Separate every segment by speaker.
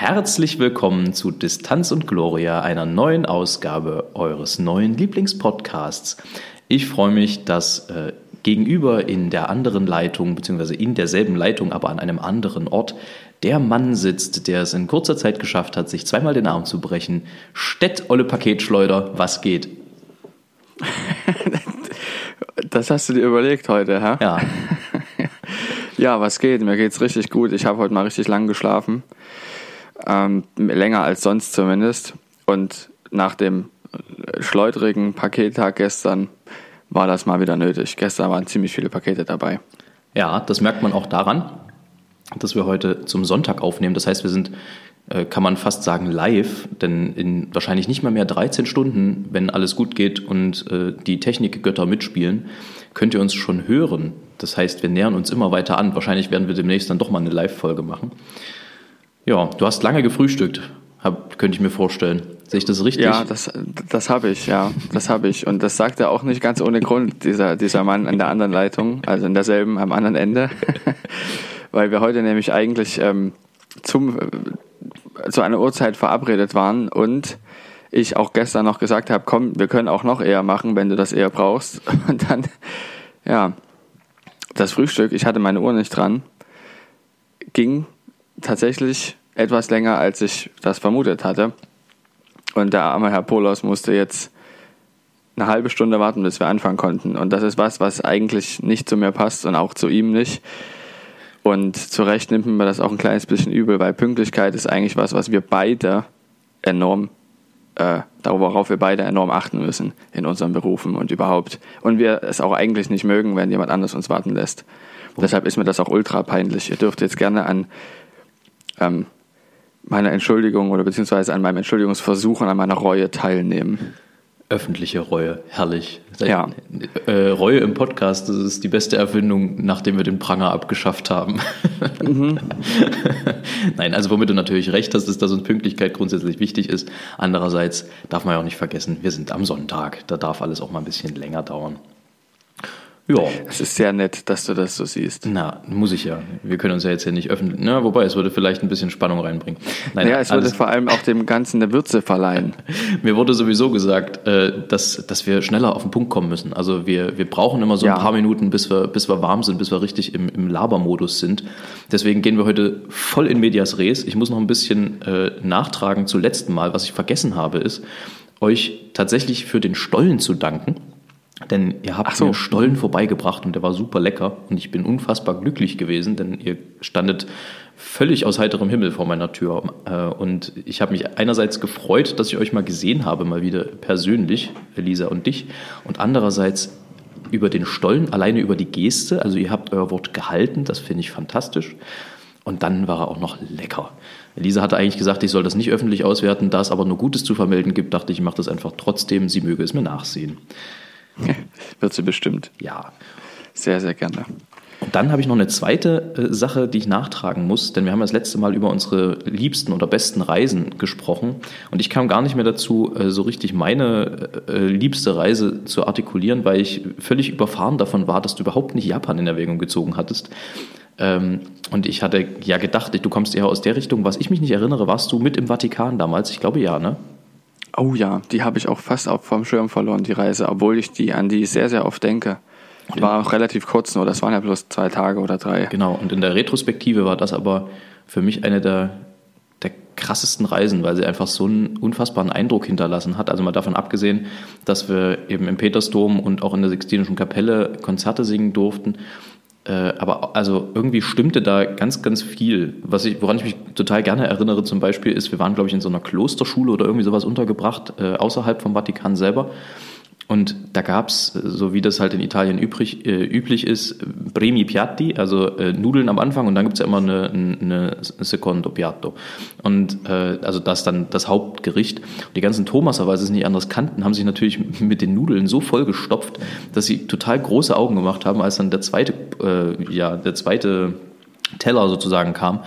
Speaker 1: Herzlich willkommen zu Distanz und Gloria, einer neuen Ausgabe eures neuen Lieblingspodcasts. Ich freue mich, dass äh, gegenüber in der anderen Leitung, beziehungsweise in derselben Leitung, aber an einem anderen Ort, der Mann sitzt, der es in kurzer Zeit geschafft hat, sich zweimal den Arm zu brechen. Stett, olle Paketschleuder, was geht?
Speaker 2: Das hast du dir überlegt heute, hä?
Speaker 1: Ja.
Speaker 2: ja, was geht? Mir geht's richtig gut. Ich habe heute mal richtig lang geschlafen. Ähm, länger als sonst zumindest. Und nach dem schleudrigen Pakettag gestern war das mal wieder nötig. Gestern waren ziemlich viele Pakete dabei.
Speaker 1: Ja, das merkt man auch daran, dass wir heute zum Sonntag aufnehmen. Das heißt, wir sind, äh, kann man fast sagen, live, denn in wahrscheinlich nicht mal mehr 13 Stunden, wenn alles gut geht und äh, die Technikgötter mitspielen, könnt ihr uns schon hören. Das heißt, wir nähern uns immer weiter an. Wahrscheinlich werden wir demnächst dann doch mal eine Live-Folge machen. Ja, du hast lange gefrühstückt, hab, könnte ich mir vorstellen. Sehe ich das richtig?
Speaker 2: Ja, das, das habe ich, ja, das habe ich. Und das sagt er auch nicht ganz ohne Grund, dieser, dieser Mann an der anderen Leitung, also in derselben, am anderen Ende. Weil wir heute nämlich eigentlich ähm, zum, äh, zu einer Uhrzeit verabredet waren und ich auch gestern noch gesagt habe, komm, wir können auch noch eher machen, wenn du das eher brauchst. Und dann, ja, das Frühstück, ich hatte meine Uhr nicht dran, ging tatsächlich etwas länger, als ich das vermutet hatte. Und der arme Herr Polos musste jetzt eine halbe Stunde warten, bis wir anfangen konnten. Und das ist was, was eigentlich nicht zu mir passt und auch zu ihm nicht. Und zu Recht nimmt man das auch ein kleines bisschen übel, weil Pünktlichkeit ist eigentlich was, was wir beide enorm, äh, worauf wir beide enorm achten müssen in unseren Berufen und überhaupt. Und wir es auch eigentlich nicht mögen, wenn jemand anders uns warten lässt. Und deshalb ist mir das auch ultra peinlich. Ihr dürft jetzt gerne an ähm, meiner Entschuldigung oder beziehungsweise an meinem Entschuldigungsversuch und an meiner Reue teilnehmen.
Speaker 1: Öffentliche Reue, herrlich. Ja. Äh, Reue im Podcast, das ist die beste Erfindung, nachdem wir den Pranger abgeschafft haben. Mhm. Nein, also womit du natürlich recht hast, ist, dass uns Pünktlichkeit grundsätzlich wichtig ist. Andererseits darf man ja auch nicht vergessen, wir sind am Sonntag. Da darf alles auch mal ein bisschen länger dauern.
Speaker 2: Ja. Es ist sehr nett, dass du das so siehst.
Speaker 1: Na, muss ich ja. Wir können uns ja jetzt hier nicht öffnen. Na, wobei, es würde vielleicht ein bisschen Spannung reinbringen.
Speaker 2: Nein, ja, es würde vor allem auch dem Ganzen eine Würze verleihen.
Speaker 1: Mir wurde sowieso gesagt, äh, dass, dass wir schneller auf den Punkt kommen müssen. Also wir, wir brauchen immer so ja. ein paar Minuten, bis wir, bis wir warm sind, bis wir richtig im, im Labermodus sind. Deswegen gehen wir heute voll in Medias Res. Ich muss noch ein bisschen äh, nachtragen zu letzten Mal. Was ich vergessen habe, ist, euch tatsächlich für den Stollen zu danken denn ihr habt so. mir Stollen vorbeigebracht und der war super lecker und ich bin unfassbar glücklich gewesen, denn ihr standet völlig aus heiterem Himmel vor meiner Tür. Äh, und ich habe mich einerseits gefreut, dass ich euch mal gesehen habe, mal wieder persönlich, Elisa und dich, und andererseits über den Stollen, alleine über die Geste. Also ihr habt euer Wort gehalten, das finde ich fantastisch. Und dann war er auch noch lecker. Elisa hatte eigentlich gesagt, ich soll das nicht öffentlich auswerten, da es aber nur Gutes zu vermelden gibt, dachte ich, ich mache das einfach trotzdem, sie möge es mir nachsehen.
Speaker 2: Wird sie bestimmt.
Speaker 1: Ja.
Speaker 2: Sehr, sehr gerne.
Speaker 1: Und dann habe ich noch eine zweite äh, Sache, die ich nachtragen muss, denn wir haben das letzte Mal über unsere liebsten oder besten Reisen gesprochen und ich kam gar nicht mehr dazu, äh, so richtig meine äh, liebste Reise zu artikulieren, weil ich völlig überfahren davon war, dass du überhaupt nicht Japan in Erwägung gezogen hattest. Ähm, und ich hatte ja gedacht, du kommst eher aus der Richtung. Was ich mich nicht erinnere, warst du mit im Vatikan damals? Ich glaube ja, ne?
Speaker 2: Oh ja, die habe ich auch fast auf vom Schirm verloren, die Reise, obwohl ich die an die sehr, sehr oft denke. Die war auch relativ kurz nur, das waren ja bloß zwei Tage oder drei.
Speaker 1: Genau, und in der Retrospektive war das aber für mich eine der, der krassesten Reisen, weil sie einfach so einen unfassbaren Eindruck hinterlassen hat. Also mal davon abgesehen, dass wir eben im Petersdom und auch in der Sixtinischen Kapelle Konzerte singen durften aber also irgendwie stimmte da ganz, ganz viel. Was ich, woran ich mich total gerne erinnere zum Beispiel ist, wir waren, glaube ich, in so einer Klosterschule oder irgendwie sowas untergebracht, äh, außerhalb vom Vatikan selber. Und da gab's, so wie das halt in Italien übrig, äh, üblich ist, Premi Piatti, also äh, Nudeln am Anfang und dann gibt's ja immer eine, eine Secondo Piatto. Und äh, also das dann das Hauptgericht. Und die ganzen Thomaser, weil sie es nicht anders kannten, haben sich natürlich mit den Nudeln so vollgestopft, dass sie total große Augen gemacht haben, als dann der zweite, äh, ja, der zweite Teller sozusagen kam.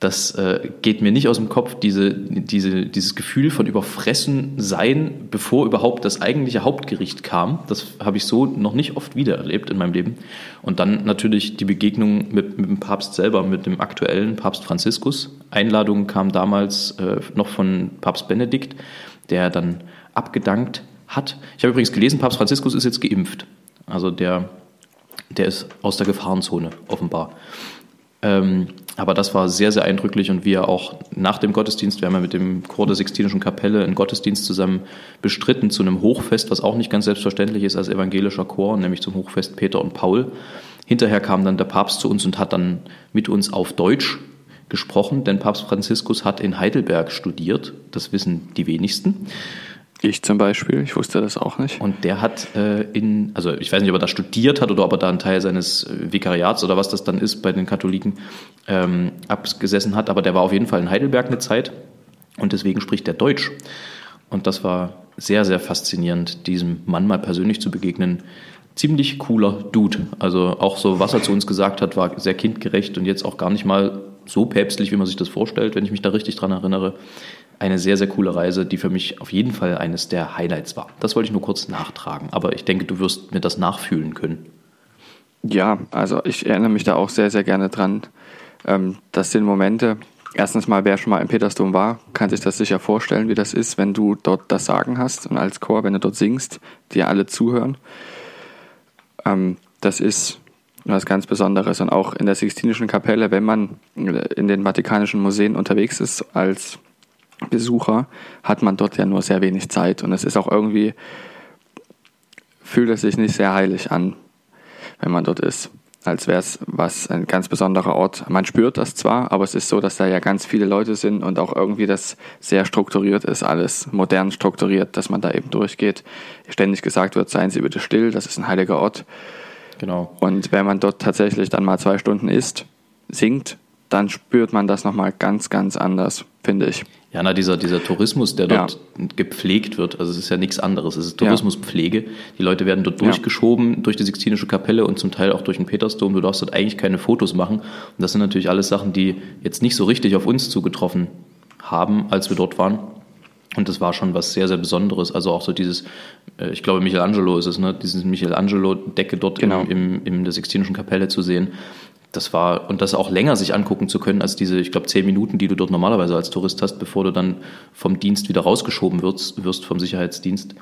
Speaker 1: Das äh, geht mir nicht aus dem Kopf, diese, diese, dieses Gefühl von überfressen sein, bevor überhaupt das eigentliche Hauptgericht kam. Das habe ich so noch nicht oft wieder erlebt in meinem Leben. Und dann natürlich die Begegnung mit, mit dem Papst selber, mit dem aktuellen Papst Franziskus. Einladung kam damals äh, noch von Papst Benedikt, der dann abgedankt hat. Ich habe übrigens gelesen, Papst Franziskus ist jetzt geimpft. Also der, der ist aus der Gefahrenzone, offenbar. Ähm, aber das war sehr, sehr eindrücklich und wir auch nach dem Gottesdienst, wir haben ja mit dem Chor der Sixtinischen Kapelle einen Gottesdienst zusammen bestritten zu einem Hochfest, was auch nicht ganz selbstverständlich ist als evangelischer Chor, nämlich zum Hochfest Peter und Paul. Hinterher kam dann der Papst zu uns und hat dann mit uns auf Deutsch gesprochen, denn Papst Franziskus hat in Heidelberg studiert, das wissen die wenigsten.
Speaker 2: Ich zum Beispiel, ich wusste das auch nicht.
Speaker 1: Und der hat äh, in, also ich weiß nicht, ob er da studiert hat oder ob er da einen Teil seines äh, Vikariats oder was das dann ist bei den Katholiken ähm, abgesessen hat, aber der war auf jeden Fall in Heidelberg eine Zeit und deswegen spricht er Deutsch. Und das war sehr, sehr faszinierend, diesem Mann mal persönlich zu begegnen. Ziemlich cooler Dude. Also auch so, was er zu uns gesagt hat, war sehr kindgerecht und jetzt auch gar nicht mal so päpstlich, wie man sich das vorstellt, wenn ich mich da richtig dran erinnere eine sehr, sehr coole Reise, die für mich auf jeden Fall eines der Highlights war. Das wollte ich nur kurz nachtragen, aber ich denke, du wirst mir das nachfühlen können.
Speaker 2: Ja, also ich erinnere mich da auch sehr, sehr gerne dran. Ähm, das sind Momente, erstens mal, wer schon mal im Petersdom war, kann sich das sicher vorstellen, wie das ist, wenn du dort das Sagen hast und als Chor, wenn du dort singst, dir alle zuhören. Ähm, das ist was ganz Besonderes. Und auch in der Sixtinischen Kapelle, wenn man in den Vatikanischen Museen unterwegs ist als Besucher, hat man dort ja nur sehr wenig Zeit. Und es ist auch irgendwie, fühlt es sich nicht sehr heilig an, wenn man dort ist. Als wäre es was ein ganz besonderer Ort. Man spürt das zwar, aber es ist so, dass da ja ganz viele Leute sind und auch irgendwie das sehr strukturiert ist, alles modern strukturiert, dass man da eben durchgeht. Ständig gesagt wird, seien Sie bitte still, das ist ein heiliger Ort. Genau. Und wenn man dort tatsächlich dann mal zwei Stunden isst, singt, dann spürt man das nochmal ganz, ganz anders, finde ich.
Speaker 1: Ja, na, dieser, dieser Tourismus, der dort ja. gepflegt wird, also es ist ja nichts anderes, es ist Tourismuspflege. Die Leute werden dort durchgeschoben ja. durch die Sixtinische Kapelle und zum Teil auch durch den Petersdom. Du darfst dort eigentlich keine Fotos machen. Und das sind natürlich alles Sachen, die jetzt nicht so richtig auf uns zugetroffen haben, als wir dort waren. Und das war schon was sehr, sehr Besonderes. Also auch so dieses, äh, ich glaube, Michelangelo ist es, ne? Dieses Michelangelo-Decke dort genau. im, im, in der Sixtinischen Kapelle zu sehen das war, und das auch länger sich angucken zu können, als diese, ich glaube, zehn Minuten, die du dort normalerweise als Tourist hast, bevor du dann vom Dienst wieder rausgeschoben wirst, wirst vom Sicherheitsdienst.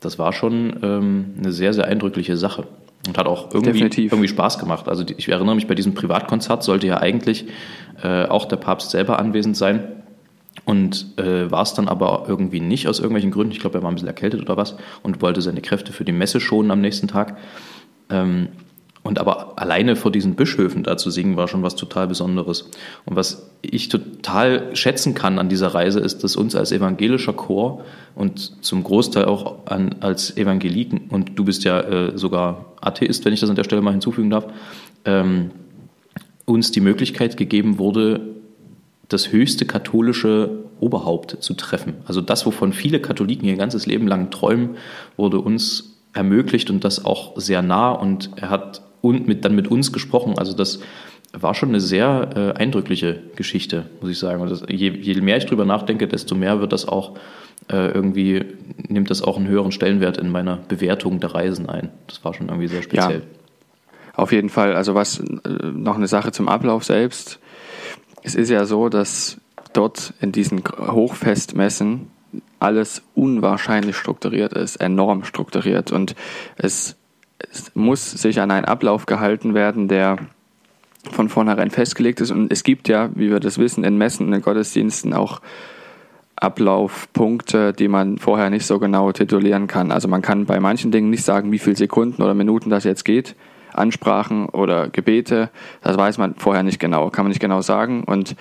Speaker 1: Das war schon ähm, eine sehr, sehr eindrückliche Sache. Und hat auch irgendwie, irgendwie Spaß gemacht. Also ich erinnere mich, bei diesem Privatkonzert sollte ja eigentlich äh, auch der Papst selber anwesend sein. Und äh, war es dann aber irgendwie nicht aus irgendwelchen Gründen. Ich glaube, er war ein bisschen erkältet oder was und wollte seine Kräfte für die Messe schonen am nächsten Tag. Ähm, und aber alleine vor diesen Bischöfen da zu singen, war schon was total Besonderes. Und was ich total schätzen kann an dieser Reise, ist, dass uns als evangelischer Chor und zum Großteil auch an, als Evangeliken, und du bist ja äh, sogar Atheist, wenn ich das an der Stelle mal hinzufügen darf, ähm, uns die Möglichkeit gegeben wurde, das höchste katholische Oberhaupt zu treffen. Also das, wovon viele Katholiken ihr ganzes Leben lang träumen, wurde uns ermöglicht und das auch sehr nah. Und er hat und mit, dann mit uns gesprochen. Also das war schon eine sehr äh, eindrückliche Geschichte, muss ich sagen. Und das, je, je, mehr ich drüber nachdenke, desto mehr wird das auch äh, irgendwie, nimmt das auch einen höheren Stellenwert in meiner Bewertung der Reisen ein. Das war schon irgendwie sehr speziell.
Speaker 2: Ja, auf jeden Fall. Also was äh, noch eine Sache zum Ablauf selbst. Es ist ja so, dass dort in diesen Hochfestmessen alles unwahrscheinlich strukturiert ist, enorm strukturiert. Und es es muss sich an einen Ablauf gehalten werden, der von vornherein festgelegt ist. Und es gibt ja, wie wir das wissen, in Messen und in Gottesdiensten auch Ablaufpunkte, die man vorher nicht so genau titulieren kann. Also man kann bei manchen Dingen nicht sagen, wie viele Sekunden oder Minuten das jetzt geht. Ansprachen oder Gebete, das weiß man vorher nicht genau, kann man nicht genau sagen. Und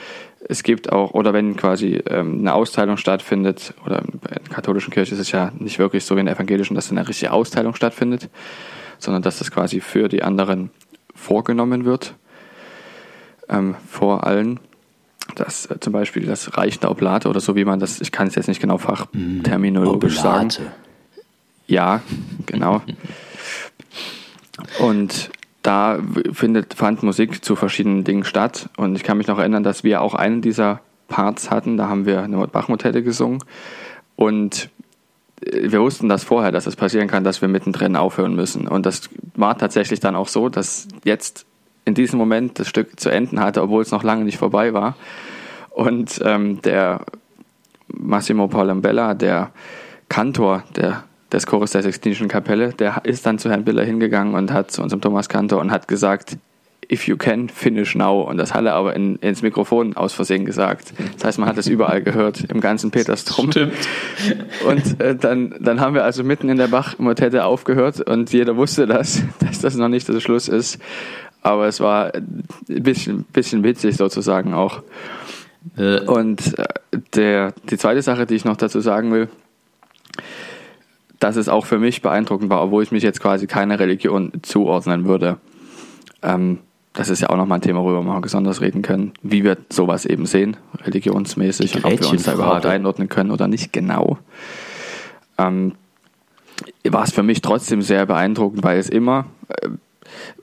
Speaker 2: es gibt auch, oder wenn quasi ähm, eine Austeilung stattfindet, oder in der katholischen Kirche ist es ja nicht wirklich so wie in der evangelischen, dass eine richtige Austeilung stattfindet, sondern dass das quasi für die anderen vorgenommen wird, ähm, vor allen. Das äh, zum Beispiel das Reichen der Oblate oder so, wie man das, ich kann es jetzt nicht genau fachterminologisch mm, sagen. Ja, genau. Und da findet, fand Musik zu verschiedenen Dingen statt. Und ich kann mich noch erinnern, dass wir auch einen dieser Parts hatten. Da haben wir eine Bachmotette gesungen. Und wir wussten das vorher, dass es passieren kann, dass wir mittendrin aufhören müssen. Und das war tatsächlich dann auch so, dass jetzt in diesem Moment das Stück zu enden hatte, obwohl es noch lange nicht vorbei war. Und ähm, der Massimo Paolambella, der Kantor der, des Chores der Sextinischen Kapelle, der ist dann zu Herrn Biller hingegangen und hat zu unserem Thomas Kantor und hat gesagt, if you can, finish now. Und das hat er aber in, ins Mikrofon aus Versehen gesagt. Das heißt, man hat es überall gehört, im ganzen Petersdom.
Speaker 1: Stimmt.
Speaker 2: Und äh, dann, dann haben wir also mitten in der Bach-Motette aufgehört und jeder wusste das, dass das noch nicht der Schluss ist. Aber es war ein bisschen, bisschen witzig sozusagen auch. Äh. Und äh, der, die zweite Sache, die ich noch dazu sagen will, dass es auch für mich beeindruckend war, obwohl ich mich jetzt quasi keiner Religion zuordnen würde. Ähm, das ist ja auch nochmal ein Thema, worüber wir mal besonders reden können, wie wir sowas eben sehen, religionsmäßig, und ob wir uns da überhaupt einordnen können oder nicht genau. Ähm, war es für mich trotzdem sehr beeindruckend, weil es immer äh,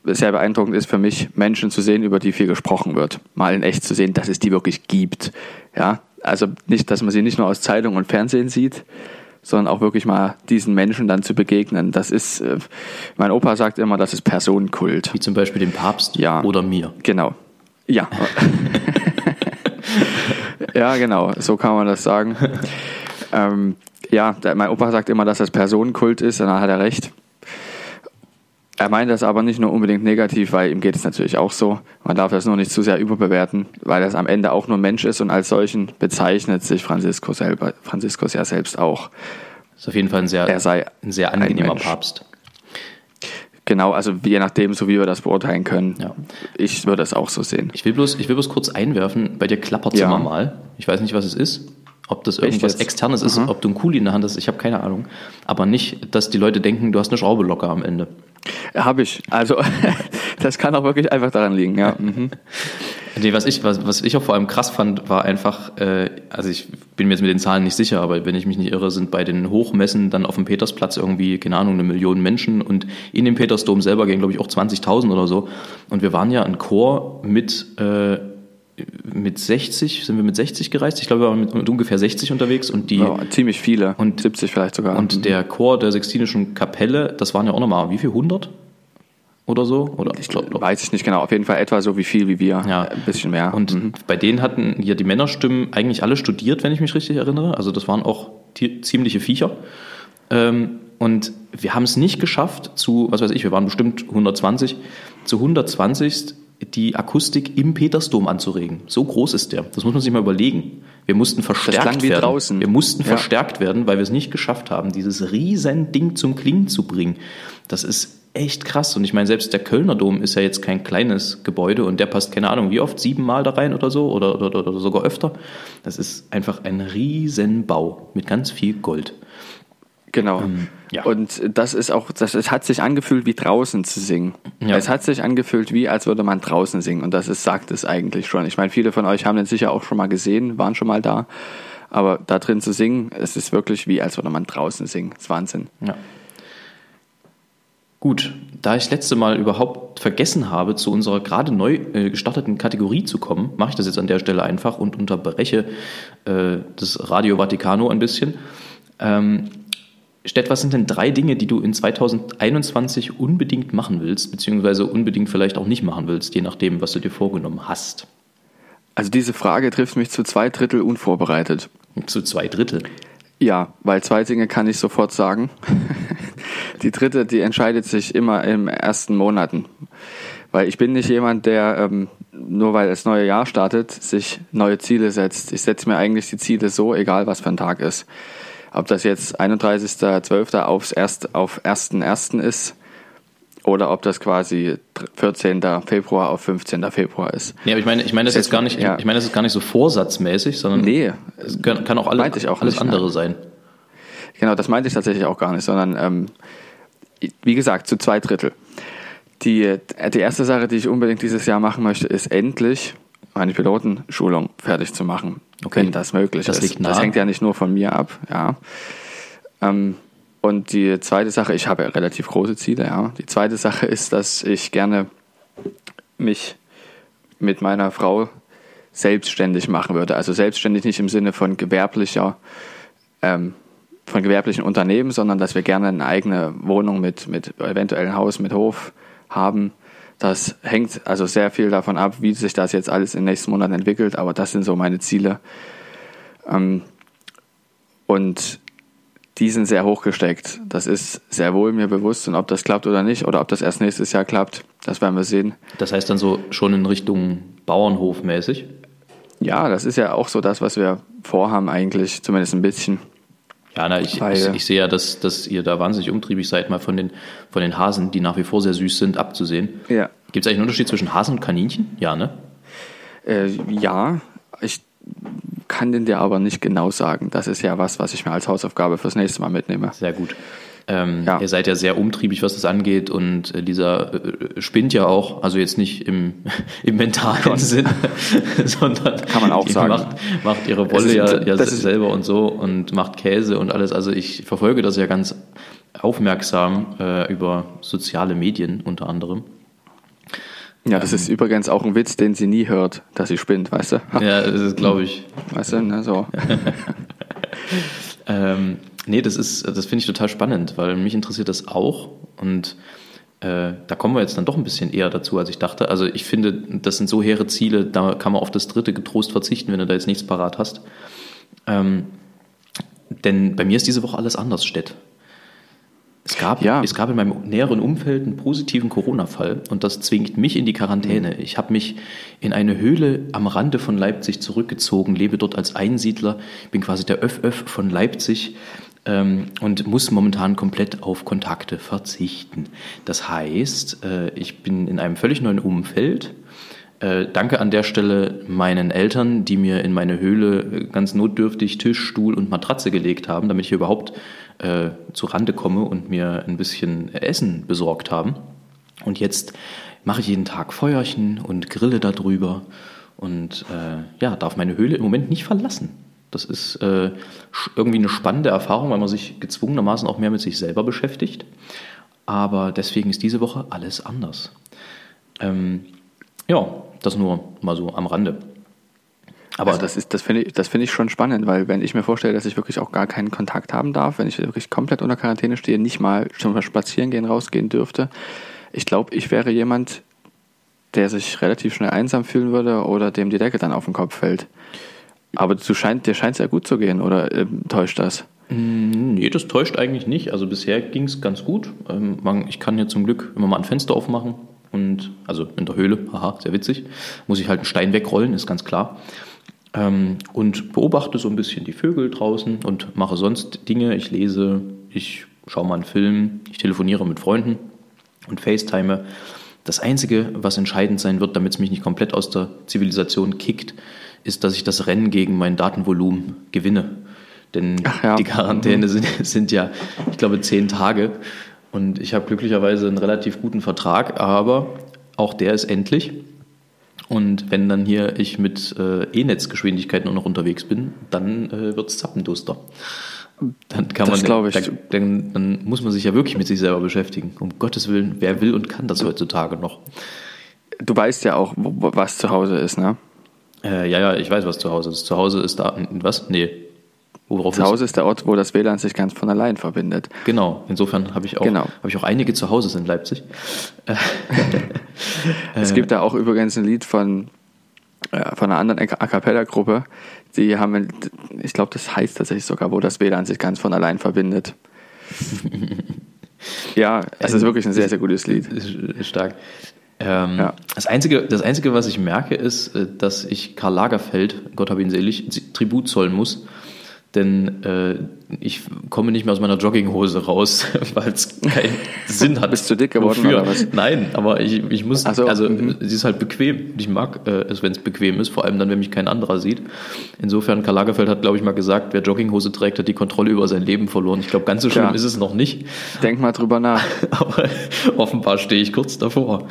Speaker 2: sehr beeindruckend ist für mich, Menschen zu sehen, über die viel gesprochen wird. Mal in echt zu sehen, dass es die wirklich gibt. Ja, also nicht, dass man sie nicht nur aus Zeitung und Fernsehen sieht, sondern auch wirklich mal diesen Menschen dann zu begegnen. Das ist, äh, mein Opa sagt immer, das ist Personenkult.
Speaker 1: Wie zum Beispiel dem Papst
Speaker 2: ja,
Speaker 1: oder mir.
Speaker 2: Genau. Ja. ja, genau, so kann man das sagen. ähm, ja, mein Opa sagt immer, dass das Personenkult ist, und dann hat er recht. Er meint das aber nicht nur unbedingt negativ, weil ihm geht es natürlich auch so. Man darf das nur nicht zu sehr überbewerten, weil das am Ende auch nur Mensch ist und als solchen bezeichnet sich Franziskus, selber, Franziskus ja selbst auch.
Speaker 1: Das ist auf jeden Fall ein sehr,
Speaker 2: er sei
Speaker 1: ein sehr angenehmer ein Papst.
Speaker 2: Genau, also je nachdem, so wie wir das beurteilen können. Ja. Ich würde es auch so sehen.
Speaker 1: Ich will, bloß, ich will bloß kurz einwerfen, bei dir klappert es ja. immer mal. Ich weiß nicht, was es ist. Ob das irgendwas Externes ist, mhm. ob du einen Kuli in der Hand hast, ich habe keine Ahnung. Aber nicht, dass die Leute denken, du hast eine Schraube locker am Ende.
Speaker 2: Habe ich. Also das kann auch wirklich einfach daran liegen, ja. Mhm.
Speaker 1: Nee, was ich, was, was ich auch vor allem krass fand, war einfach, äh, also ich bin mir jetzt mit den Zahlen nicht sicher, aber wenn ich mich nicht irre, sind bei den Hochmessen dann auf dem Petersplatz irgendwie, keine Ahnung, eine Million Menschen und in dem Petersdom selber gehen, glaube ich, auch 20.000 oder so. Und wir waren ja ein Chor mit äh, mit 60, sind wir mit 60 gereist? Ich glaube, wir waren mit, mit ungefähr 60 unterwegs und die. Ja,
Speaker 2: ziemlich viele. Und 70 vielleicht sogar.
Speaker 1: Und mhm. der Chor der Sextinischen Kapelle, das waren ja auch nochmal, wie viel? 100? Oder so? Oder?
Speaker 2: Ich glaub, weiß ich nicht genau. Auf jeden Fall etwa so wie viel wie wir. Ja. Ein bisschen mehr.
Speaker 1: Und mhm. bei denen hatten hier die Männerstimmen eigentlich alle studiert, wenn ich mich richtig erinnere. Also das waren auch ziemliche Viecher. Ähm, und wir haben es nicht geschafft zu, was weiß ich, wir waren bestimmt 120, zu 120 die Akustik im Petersdom anzuregen. So groß ist der. Das muss man sich mal überlegen. Wir mussten verstärkt werden.
Speaker 2: Draußen.
Speaker 1: Wir mussten ja. verstärkt werden, weil wir es nicht geschafft haben, dieses riesen Ding zum Klingen zu bringen. Das ist echt krass. Und ich meine, selbst der Kölner Dom ist ja jetzt kein kleines Gebäude und der passt, keine Ahnung, wie oft, siebenmal da rein oder so oder, oder, oder sogar öfter. Das ist einfach ein Riesenbau mit ganz viel Gold.
Speaker 2: Genau. Ähm, ja. Und das ist auch, das, es hat sich angefühlt wie draußen zu singen. Ja. Es hat sich angefühlt wie, als würde man draußen singen. Und das ist, sagt es eigentlich schon. Ich meine, viele von euch haben den sicher auch schon mal gesehen, waren schon mal da. Aber da drin zu singen, es ist wirklich wie, als würde man draußen singen. Das ist Wahnsinn.
Speaker 1: Ja. Gut, da ich das letzte Mal überhaupt vergessen habe, zu unserer gerade neu äh, gestarteten Kategorie zu kommen, mache ich das jetzt an der Stelle einfach und unterbreche äh, das Radio Vaticano ein bisschen. Ähm, Stett, was sind denn drei Dinge, die du in 2021 unbedingt machen willst, beziehungsweise unbedingt vielleicht auch nicht machen willst, je nachdem, was du dir vorgenommen hast?
Speaker 2: Also diese Frage trifft mich zu zwei Drittel unvorbereitet.
Speaker 1: Zu zwei Drittel?
Speaker 2: Ja, weil zwei Dinge kann ich sofort sagen. die dritte, die entscheidet sich immer im ersten Monaten. Weil ich bin nicht jemand, der ähm, nur weil das neue Jahr startet, sich neue Ziele setzt. Ich setze mir eigentlich die Ziele so, egal was für ein Tag ist. Ob das jetzt 31.12. aufs erst, auf 1.1. ist oder ob das quasi 14. Februar auf 15. Februar ist.
Speaker 1: Nee, aber ich meine, ich meine das jetzt gar nicht, ja. ich meine das ist gar nicht so vorsatzmäßig, sondern
Speaker 2: nee,
Speaker 1: es kann, kann auch, alle, auch alles nicht, andere nein. sein.
Speaker 2: Genau, das meinte ich tatsächlich auch gar nicht, sondern ähm, wie gesagt, zu zwei Drittel. Die, die erste Sache, die ich unbedingt dieses Jahr machen möchte, ist endlich meine Pilotenschulung fertig zu machen, okay. wenn das möglich das ist. Das hängt ja nicht nur von mir ab, ja. Ähm, und die zweite Sache, ich habe ja relativ große Ziele, ja. Die zweite Sache ist, dass ich gerne mich mit meiner Frau selbstständig machen würde. Also selbstständig nicht im Sinne von gewerblicher, ähm, von gewerblichen Unternehmen, sondern dass wir gerne eine eigene Wohnung mit, mit eventuell Haus mit Hof haben. Das hängt also sehr viel davon ab, wie sich das jetzt alles in den nächsten Monaten entwickelt, aber das sind so meine Ziele. Ähm, und die sind sehr hoch gesteckt. Das ist sehr wohl mir bewusst und ob das klappt oder nicht oder ob das erst nächstes Jahr klappt, das werden wir sehen.
Speaker 1: Das heißt dann so schon in Richtung Bauernhof mäßig?
Speaker 2: Ja, das ist ja auch so das, was wir vorhaben eigentlich, zumindest ein bisschen.
Speaker 1: Ja, na, ich, ich, ich, sehe ja, dass, dass ihr da wahnsinnig umtriebig seid, mal von den, von den Hasen, die nach wie vor sehr süß sind, abzusehen. Ja. Gibt es eigentlich einen Unterschied zwischen Hasen und Kaninchen? Ja, ne?
Speaker 2: Äh, ja, ich kann den dir aber nicht genau sagen. Das ist ja was, was ich mir als Hausaufgabe fürs nächste Mal mitnehme.
Speaker 1: Sehr gut. Ähm, ja. Ihr seid ja sehr umtriebig, was das angeht und äh, dieser äh, spinnt ja auch, also jetzt nicht im, im mentalen Sinn, sondern
Speaker 2: kann man auch sagen.
Speaker 1: Macht, macht ihre Wolle ist, ja, ja selber und so und macht Käse und alles. Also ich verfolge das ja ganz aufmerksam äh, über soziale Medien unter anderem.
Speaker 2: Ja, das ist übrigens auch ein Witz, den sie nie hört, dass sie spinnt, weißt du?
Speaker 1: Ja, das ist, glaube ich.
Speaker 2: Weißt du, ne, so.
Speaker 1: ähm, nee, das ist, das finde ich total spannend, weil mich interessiert das auch und äh, da kommen wir jetzt dann doch ein bisschen eher dazu, als ich dachte. Also ich finde, das sind so hehre Ziele, da kann man auf das dritte getrost verzichten, wenn du da jetzt nichts parat hast. Ähm, denn bei mir ist diese Woche alles anders, Stett. Es gab, ja. es gab in meinem näheren Umfeld einen positiven Corona-Fall und das zwingt mich in die Quarantäne. Mhm. Ich habe mich in eine Höhle am Rande von Leipzig zurückgezogen, lebe dort als Einsiedler, bin quasi der Öff-Öff von Leipzig und muss momentan komplett auf Kontakte verzichten. Das heißt, äh, ich bin in einem völlig neuen Umfeld. Äh, danke an der Stelle meinen Eltern, die mir in meine Höhle ganz notdürftig Tisch, Stuhl und Matratze gelegt haben, damit ich hier überhaupt äh, zu Rande komme und mir ein bisschen Essen besorgt haben. Und jetzt mache ich jeden Tag Feuerchen und grille darüber und äh, ja, darf meine Höhle im Moment nicht verlassen. Das ist äh, irgendwie eine spannende Erfahrung, weil man sich gezwungenermaßen auch mehr mit sich selber beschäftigt. Aber deswegen ist diese Woche alles anders. Ähm, ja, das nur mal so am Rande.
Speaker 2: Aber also das ist, das finde ich, das finde ich schon spannend, weil wenn ich mir vorstelle, dass ich wirklich auch gar keinen Kontakt haben darf, wenn ich wirklich komplett unter Quarantäne stehe, nicht mal mal spazieren gehen, rausgehen dürfte, ich glaube, ich wäre jemand, der sich relativ schnell einsam fühlen würde oder dem die Decke dann auf den Kopf fällt. Aber du scheint, dir scheint es ja gut zu gehen, oder äh, täuscht das?
Speaker 1: Mm, nee, das täuscht eigentlich nicht. Also bisher ging es ganz gut. Ähm, man, ich kann ja zum Glück immer mal ein Fenster aufmachen und also in der Höhle, haha, sehr witzig. Muss ich halt einen Stein wegrollen, ist ganz klar ähm, und beobachte so ein bisschen die Vögel draußen und mache sonst Dinge. Ich lese, ich schaue mal einen Film, ich telefoniere mit Freunden und FaceTime. Das Einzige, was entscheidend sein wird, damit es mich nicht komplett aus der Zivilisation kickt, ist, dass ich das Rennen gegen mein Datenvolumen gewinne. Denn ja. die Quarantäne mhm. sind, sind ja, ich glaube, zehn Tage. Und ich habe glücklicherweise einen relativ guten Vertrag, aber auch der ist endlich. Und wenn dann hier ich mit äh, E-Netz-Geschwindigkeit nur noch unterwegs bin, dann äh, wird es zappenduster. Dann kann das man, ich. Dann, dann, muss man sich ja wirklich mit sich selber beschäftigen. Um Gottes Willen, wer will und kann das heutzutage noch?
Speaker 2: Du weißt ja auch, was zu Hause ist, ne?
Speaker 1: Äh, ja, ja, ich weiß, was zu Hause ist. Zu Hause ist da, was? Nee,
Speaker 2: Worauf zu Hause ist der Ort, wo das WLAN sich ganz von allein verbindet.
Speaker 1: Genau, insofern habe ich, auch, genau. Hab ich auch einige zu Hause in Leipzig.
Speaker 2: es gibt da auch übrigens ein Lied von, äh, von einer anderen A Cappella-Gruppe, die haben, ich glaube, das heißt tatsächlich sogar, wo das WLAN sich ganz von allein verbindet. ja, es ist wirklich ein sehr, sehr gutes Lied.
Speaker 1: Stark. Ähm, ja. das, Einzige, das Einzige, was ich merke, ist, äh, dass ich Karl Lagerfeld, Gott habe ihn selig, Tribut zollen muss denn äh, ich komme nicht mehr aus meiner Jogginghose raus, weil es keinen Sinn hat.
Speaker 2: Bist du dick geworden wofür. oder was?
Speaker 1: Nein, aber ich, ich muss, so, also mhm. sie ist halt bequem. Ich mag äh, es, wenn es bequem ist, vor allem dann, wenn mich kein anderer sieht. Insofern, Karl Lagerfeld hat, glaube ich, mal gesagt, wer Jogginghose trägt, hat die Kontrolle über sein Leben verloren. Ich glaube, ganz so schlimm ja. ist es noch nicht.
Speaker 2: Denk mal drüber nach.
Speaker 1: aber offenbar stehe ich kurz davor.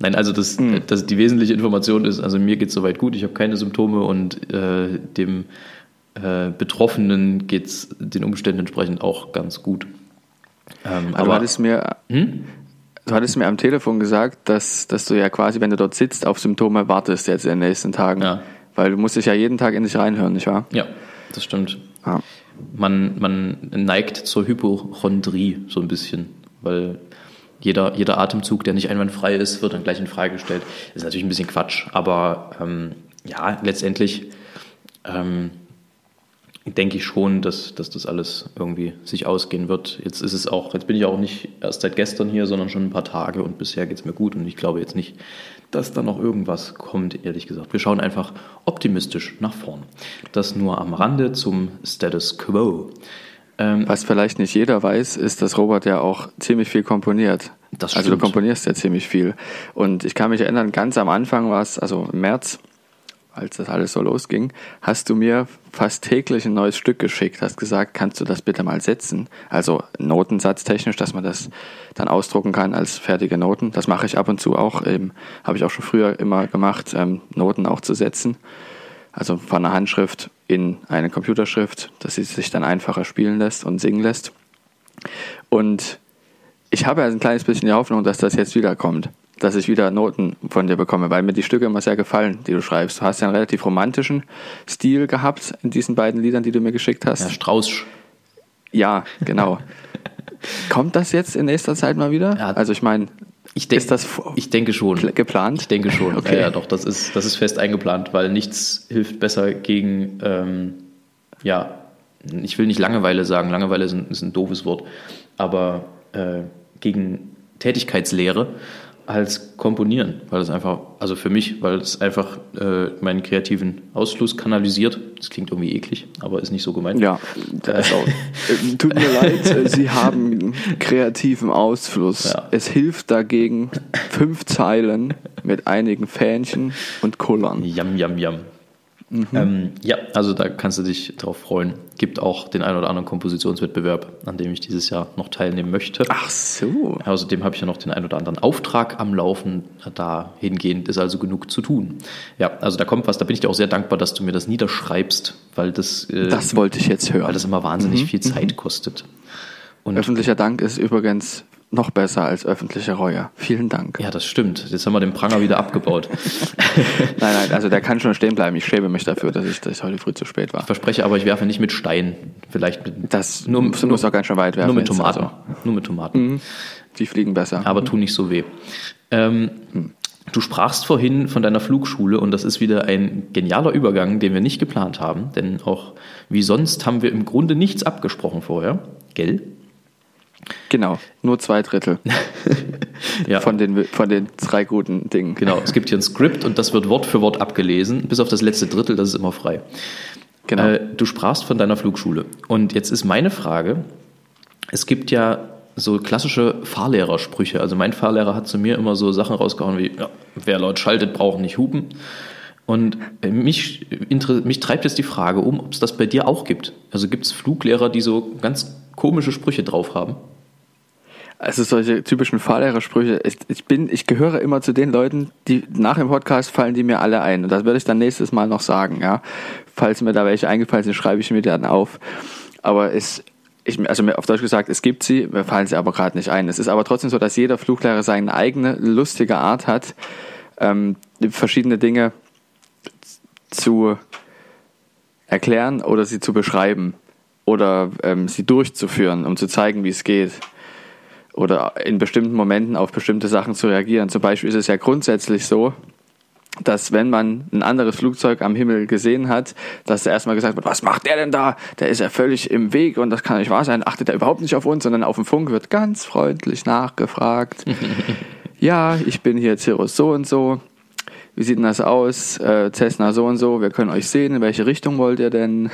Speaker 1: Nein, also das, mhm. das, die wesentliche Information ist, also mir geht es soweit gut, ich habe keine Symptome und äh, dem äh, Betroffenen geht es den Umständen entsprechend auch ganz gut.
Speaker 2: Ähm, aber du hattest mir, hm? du hattest mir am Telefon gesagt, dass, dass du ja quasi, wenn du dort sitzt, auf Symptome wartest jetzt in den nächsten Tagen. Ja. Weil du musst dich ja jeden Tag in dich reinhören, nicht wahr?
Speaker 1: Ja, das stimmt. Ja. Man, man neigt zur Hypochondrie so ein bisschen, weil jeder, jeder Atemzug, der nicht einwandfrei ist, wird dann gleich in Frage gestellt. Das ist natürlich ein bisschen Quatsch, aber ähm, ja, letztendlich ähm, denke ich schon, dass, dass das alles irgendwie sich ausgehen wird. Jetzt ist es auch, jetzt bin ich auch nicht erst seit gestern hier, sondern schon ein paar Tage und bisher geht es mir gut und ich glaube jetzt nicht, dass da noch irgendwas kommt, ehrlich gesagt. Wir schauen einfach optimistisch nach vorn. Das nur am Rande zum Status Quo.
Speaker 2: Ähm, Was vielleicht nicht jeder weiß, ist, dass Robert ja auch ziemlich viel komponiert. Das. Also du komponierst ja ziemlich viel. Und ich kann mich erinnern, ganz am Anfang war es, also im März, als das alles so losging, hast du mir fast täglich ein neues Stück geschickt, hast gesagt, kannst du das bitte mal setzen? Also notensatztechnisch, dass man das dann ausdrucken kann als fertige Noten. Das mache ich ab und zu auch, habe ich auch schon früher immer gemacht, ähm, Noten auch zu setzen. Also von einer Handschrift in eine Computerschrift, dass sie sich dann einfacher spielen lässt und singen lässt. Und ich habe ja ein kleines bisschen die Hoffnung, dass das jetzt wiederkommt dass ich wieder Noten von dir bekomme, weil mir die Stücke immer sehr gefallen, die du schreibst. Du hast ja einen relativ romantischen Stil gehabt in diesen beiden Liedern, die du mir geschickt hast. Ja,
Speaker 1: Strauß.
Speaker 2: Ja, genau. Kommt das jetzt in nächster Zeit mal wieder? Ja, also ich meine,
Speaker 1: ich denk, ist das ich denke schon.
Speaker 2: geplant?
Speaker 1: Ich denke schon. Okay. Ja, ja, doch, das ist, das ist fest eingeplant, weil nichts hilft besser gegen, ähm, ja, ich will nicht Langeweile sagen, Langeweile ist ein, ist ein doofes Wort, aber äh, gegen Tätigkeitslehre als Komponieren, weil es einfach, also für mich, weil es einfach äh, meinen kreativen Ausfluss kanalisiert. Das klingt irgendwie eklig, aber ist nicht so gemeint.
Speaker 2: Ja, äh, tut mir leid, äh, Sie haben kreativen Ausfluss. Ja. Es hilft dagegen fünf Zeilen mit einigen Fähnchen und Kullern.
Speaker 1: Jam, jam, jam. Mhm. Ähm, ja, also da kannst du dich drauf freuen. Gibt auch den einen oder anderen Kompositionswettbewerb, an dem ich dieses Jahr noch teilnehmen möchte.
Speaker 2: Ach so.
Speaker 1: Außerdem habe ich ja noch den einen oder anderen Auftrag am Laufen. Dahingehend ist also genug zu tun. Ja, also da kommt was. Da bin ich dir auch sehr dankbar, dass du mir das niederschreibst, weil das.
Speaker 2: Äh, das wollte ich jetzt hören.
Speaker 1: Weil das immer wahnsinnig mhm. viel Zeit mhm. kostet.
Speaker 2: Und Öffentlicher Dank ist übrigens noch besser als öffentliche Reue. Vielen Dank.
Speaker 1: Ja, das stimmt. Jetzt haben wir den Pranger wieder abgebaut.
Speaker 2: nein, nein, also der kann schon stehen bleiben. Ich schäme mich dafür, dass ich, dass ich heute früh zu spät war.
Speaker 1: Ich verspreche aber, ich werfe nicht mit Steinen. Vielleicht mit.
Speaker 2: Das nur, muss nur, auch ganz schön weit werfen.
Speaker 1: Nur mit Tomaten. Also. Nur mit Tomaten. Mhm.
Speaker 2: Die fliegen besser.
Speaker 1: Aber tun nicht so weh. Ähm, mhm. Du sprachst vorhin von deiner Flugschule und das ist wieder ein genialer Übergang, den wir nicht geplant haben, denn auch wie sonst haben wir im Grunde nichts abgesprochen vorher, gell?
Speaker 2: Genau, nur zwei Drittel ja. von, den, von den drei guten Dingen.
Speaker 1: Genau, es gibt hier ein Skript und das wird Wort für Wort abgelesen, bis auf das letzte Drittel, das ist immer frei. Genau. Äh, du sprachst von deiner Flugschule und jetzt ist meine Frage, es gibt ja so klassische Fahrlehrersprüche. Also mein Fahrlehrer hat zu mir immer so Sachen rausgehauen wie, ja, wer laut schaltet, braucht nicht hupen. Und mich, mich treibt jetzt die Frage um, ob es das bei dir auch gibt. Also gibt es Fluglehrer, die so ganz komische Sprüche drauf haben?
Speaker 2: Also solche typischen Fahrlehrersprüche. Ich, ich bin, ich gehöre immer zu den Leuten, die nach dem Podcast fallen die mir alle ein. Und das werde ich dann nächstes Mal noch sagen, ja. Falls mir da welche eingefallen sind, schreibe ich mir dann auf. Aber es, ich, also auf Deutsch gesagt, es gibt sie, mir fallen sie aber gerade nicht ein. Es ist aber trotzdem so, dass jeder Fluglehrer seine eigene lustige Art hat, ähm, verschiedene Dinge zu erklären oder sie zu beschreiben oder ähm, sie durchzuführen, um zu zeigen, wie es geht oder in bestimmten Momenten auf bestimmte Sachen zu reagieren. Zum Beispiel ist es ja grundsätzlich so, dass wenn man ein anderes Flugzeug am Himmel gesehen hat, dass erstmal gesagt wird, was macht der denn da? Der ist ja völlig im Weg und das kann nicht wahr sein. Achtet er überhaupt nicht auf uns, sondern auf dem Funk wird ganz freundlich nachgefragt. ja, ich bin hier Cirrus so und so wie sieht denn das aus? Äh, Cessna so und so, wir können euch sehen, in welche Richtung wollt ihr denn?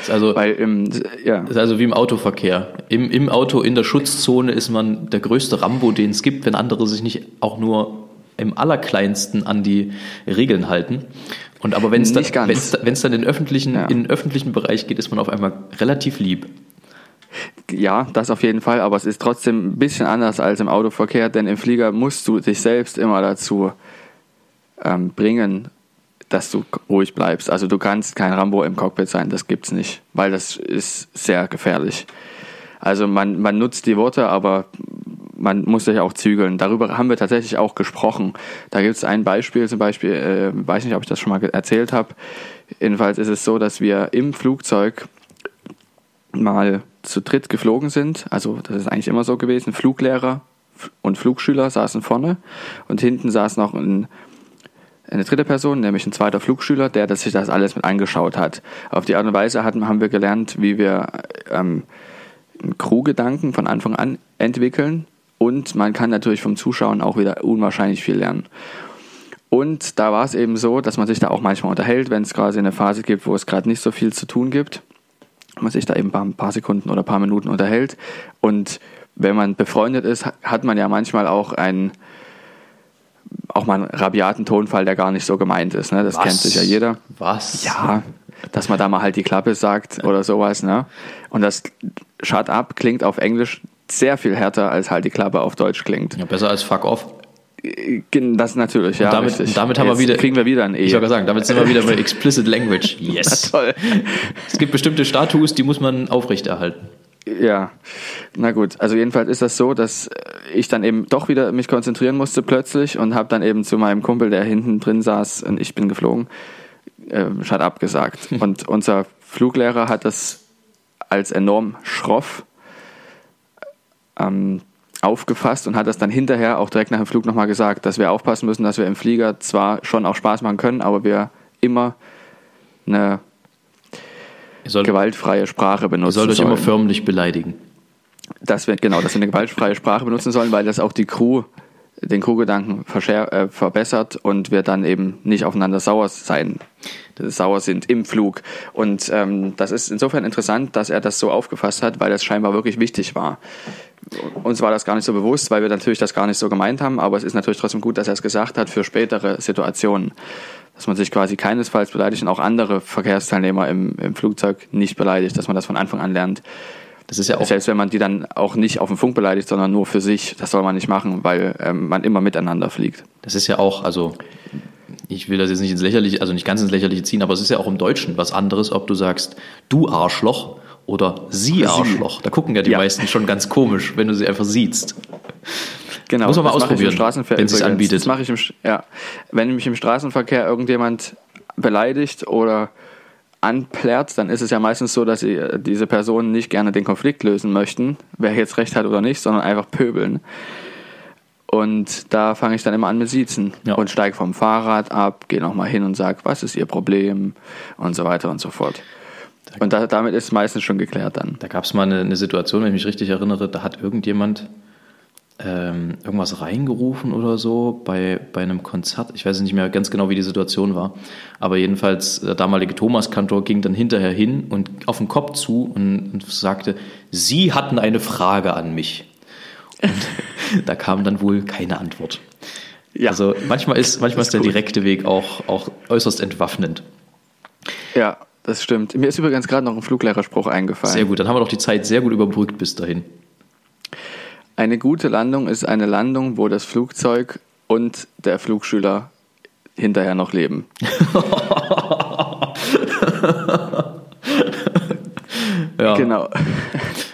Speaker 1: ist also, Weil im, ja. ist also wie im Autoverkehr. Im, Im Auto, in der Schutzzone ist man der größte Rambo, den es gibt, wenn andere sich nicht auch nur im Allerkleinsten an die Regeln halten. Und aber wenn es dann, wenn's, wenn's dann in, öffentlichen, ja. in den öffentlichen Bereich geht, ist man auf einmal relativ lieb.
Speaker 2: Ja, das auf jeden Fall, aber es ist trotzdem ein bisschen anders als im Autoverkehr, denn im Flieger musst du dich selbst immer dazu ähm, bringen, dass du ruhig bleibst. Also du kannst kein Rambo im Cockpit sein, das gibt's nicht, weil das ist sehr gefährlich. Also man, man nutzt die Worte, aber man muss sich auch zügeln. Darüber haben wir tatsächlich auch gesprochen. Da gibt es ein Beispiel, zum Beispiel, äh, weiß nicht, ob ich das schon mal erzählt habe. Jedenfalls ist es so, dass wir im Flugzeug mal zu dritt geflogen sind. Also das ist eigentlich immer so gewesen. Fluglehrer und Flugschüler saßen vorne und hinten saß noch ein, eine dritte Person, nämlich ein zweiter Flugschüler, der das sich das alles mit angeschaut hat. Auf die Art und Weise hatten, haben wir gelernt, wie wir ähm, einen Crew-Gedanken von Anfang an entwickeln und man kann natürlich vom Zuschauen auch wieder unwahrscheinlich viel lernen. Und da war es eben so, dass man sich da auch manchmal unterhält, wenn es quasi eine Phase gibt, wo es gerade nicht so viel zu tun gibt. Man sich da eben ein paar Sekunden oder ein paar Minuten unterhält. Und wenn man befreundet ist, hat man ja manchmal auch einen, auch mal einen rabiaten Tonfall, der gar nicht so gemeint ist. Ne? Das Was? kennt sich ja jeder.
Speaker 1: Was?
Speaker 2: Ja, dass man da mal halt die Klappe sagt oder sowas. Ne? Und das Shut up klingt auf Englisch sehr viel härter, als halt die Klappe auf Deutsch klingt.
Speaker 1: Ja, besser als Fuck off.
Speaker 2: Das natürlich, ja.
Speaker 1: Und damit, richtig. damit haben wir wieder.
Speaker 2: Kriegen wir wieder ein
Speaker 1: E. Ich wollte sagen, damit sind wir wieder bei Explicit Language.
Speaker 2: Yes. Na toll.
Speaker 1: Es gibt bestimmte Status, die muss man aufrechterhalten.
Speaker 2: Ja, na gut. Also jedenfalls ist das so, dass ich dann eben doch wieder mich konzentrieren musste plötzlich und habe dann eben zu meinem Kumpel, der hinten drin saß und ich bin geflogen, äh, Shut up gesagt. Und unser Fluglehrer hat das als enorm schroff ähm, aufgefasst und hat das dann hinterher auch direkt nach dem Flug nochmal gesagt, dass wir aufpassen müssen, dass wir im Flieger zwar schon auch Spaß machen können, aber wir immer eine soll, gewaltfreie Sprache benutzen
Speaker 1: Ihr sollt euch immer förmlich beleidigen.
Speaker 2: Dass wir, genau, dass wir eine gewaltfreie Sprache benutzen sollen, weil das auch die Crew, den Crewgedanken äh, verbessert und wir dann eben nicht aufeinander sauer sein, sauer sind im Flug. Und ähm, das ist insofern interessant, dass er das so aufgefasst hat, weil das scheinbar wirklich wichtig war. Uns war das gar nicht so bewusst, weil wir natürlich das gar nicht so gemeint haben, aber es ist natürlich trotzdem gut, dass er es gesagt hat für spätere Situationen dass man sich quasi keinesfalls beleidigt und auch andere Verkehrsteilnehmer im, im Flugzeug nicht beleidigt, dass man das von Anfang an lernt. Das ist ja auch Selbst wenn man die dann auch nicht auf dem Funk beleidigt, sondern nur für sich, das soll man nicht machen, weil ähm, man immer miteinander fliegt.
Speaker 1: Das ist ja auch, also ich will das jetzt nicht ins Lächerliche, also nicht ganz ins Lächerliche ziehen, aber es ist ja auch im Deutschen was anderes, ob du sagst, du Arschloch oder sie Arschloch. Da gucken ja die ja. meisten schon ganz komisch, wenn du sie einfach siehst.
Speaker 2: Genau,
Speaker 1: Muss man mal ausprobieren,
Speaker 2: wenn es sich anbietet. Das mache ich im, ja. Wenn mich im Straßenverkehr irgendjemand beleidigt oder anplärrt, dann ist es ja meistens so, dass sie, diese Personen nicht gerne den Konflikt lösen möchten, wer jetzt recht hat oder nicht, sondern einfach pöbeln. Und da fange ich dann immer an mit Siezen ja. und steige vom Fahrrad ab, gehe nochmal hin und sage, was ist Ihr Problem und so weiter und so fort. Und da, damit ist meistens schon geklärt dann.
Speaker 1: Da gab es mal eine, eine Situation, wenn ich mich richtig erinnere, da hat irgendjemand ähm, irgendwas reingerufen oder so bei, bei einem Konzert. Ich weiß nicht mehr ganz genau, wie die Situation war. Aber jedenfalls, der damalige Thomas-Kantor ging dann hinterher hin und auf den Kopf zu und, und sagte, Sie hatten eine Frage an mich. Und da kam dann wohl keine Antwort. Ja. Also manchmal ist, manchmal ist, ist der direkte Weg auch, auch äußerst entwaffnend.
Speaker 2: Ja, das stimmt. Mir ist übrigens gerade noch ein Fluglehrerspruch eingefallen.
Speaker 1: Sehr gut, dann haben wir doch die Zeit sehr gut überbrückt bis dahin.
Speaker 2: Eine gute Landung ist eine Landung, wo das Flugzeug und der Flugschüler hinterher noch leben. ja. Genau.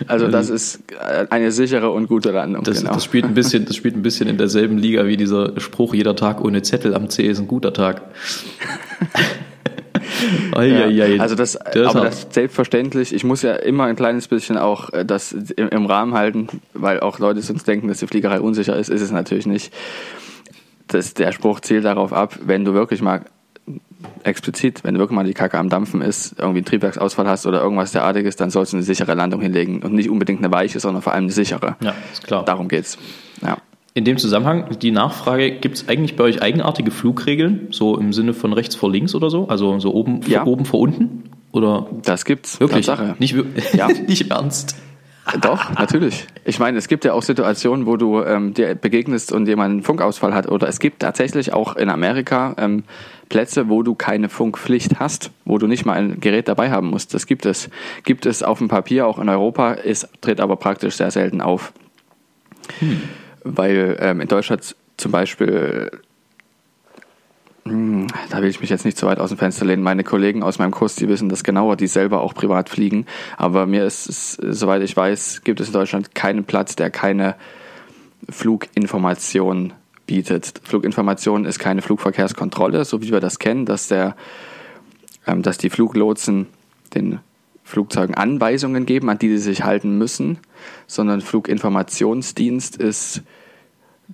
Speaker 2: Also das ist eine sichere und gute Landung.
Speaker 1: Das,
Speaker 2: genau.
Speaker 1: das, spielt ein bisschen, das spielt ein bisschen in derselben Liga wie dieser Spruch, jeder Tag ohne Zettel am C ist ein guter Tag.
Speaker 2: ja, also das, das aber das selbstverständlich, ich muss ja immer ein kleines bisschen auch äh, das im, im Rahmen halten, weil auch Leute sonst denken, dass die Fliegerei unsicher ist, ist es natürlich nicht. Das, der Spruch zielt darauf ab, wenn du wirklich mal explizit, wenn du wirklich mal die Kacke am Dampfen ist, irgendwie einen Triebwerksausfall hast oder irgendwas derartiges, dann sollst du eine sichere Landung hinlegen und nicht unbedingt eine weiche, sondern vor allem eine sichere.
Speaker 1: Ja, ist klar.
Speaker 2: Darum geht's. Ja.
Speaker 1: In dem Zusammenhang die Nachfrage, gibt es eigentlich bei euch eigenartige Flugregeln, so im Sinne von rechts vor links oder so? Also so oben, ja. vor, oben vor unten? Oder?
Speaker 2: Das gibt's.
Speaker 1: Wirklich? Tatsache. Nicht, ja. nicht ernst.
Speaker 2: Doch, natürlich. Ich meine, es gibt ja auch Situationen, wo du ähm, dir begegnest und jemand einen Funkausfall hat. Oder es gibt tatsächlich auch in Amerika ähm, Plätze, wo du keine Funkpflicht hast, wo du nicht mal ein Gerät dabei haben musst. Das gibt es. Gibt es auf dem Papier, auch in Europa, ist, tritt aber praktisch sehr selten auf. Hm weil ähm, in Deutschland zum Beispiel, mh, hm, da will ich mich jetzt nicht zu weit aus dem Fenster lehnen, meine Kollegen aus meinem Kurs, die wissen das genauer, die selber auch privat fliegen, aber mir ist es, soweit ich weiß, gibt es in Deutschland keinen Platz, der keine Fluginformation bietet. Fluginformation ist keine Flugverkehrskontrolle, so wie wir das kennen, dass, der, ähm, dass die Fluglotsen den Flugzeugen Anweisungen geben, an die sie sich halten müssen, sondern Fluginformationsdienst ist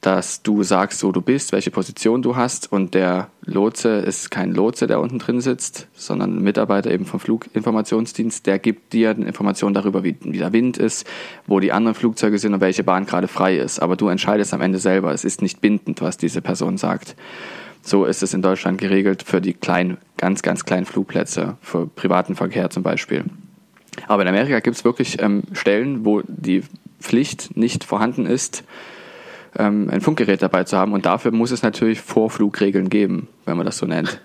Speaker 2: dass du sagst, wo du bist, welche Position du hast und der Lotse ist kein Lotse, der unten drin sitzt, sondern ein Mitarbeiter eben vom Fluginformationsdienst, der gibt dir Informationen darüber, wie, wie der Wind ist, wo die anderen Flugzeuge sind und welche Bahn gerade frei ist. Aber du entscheidest am Ende selber. Es ist nicht bindend, was diese Person sagt. So ist es in Deutschland geregelt für die kleinen, ganz, ganz kleinen Flugplätze, für privaten Verkehr zum Beispiel. Aber in Amerika gibt es wirklich ähm, Stellen, wo die Pflicht nicht vorhanden ist, ähm, ein Funkgerät dabei zu haben. Und dafür muss es natürlich Vorflugregeln geben, wenn man das so nennt.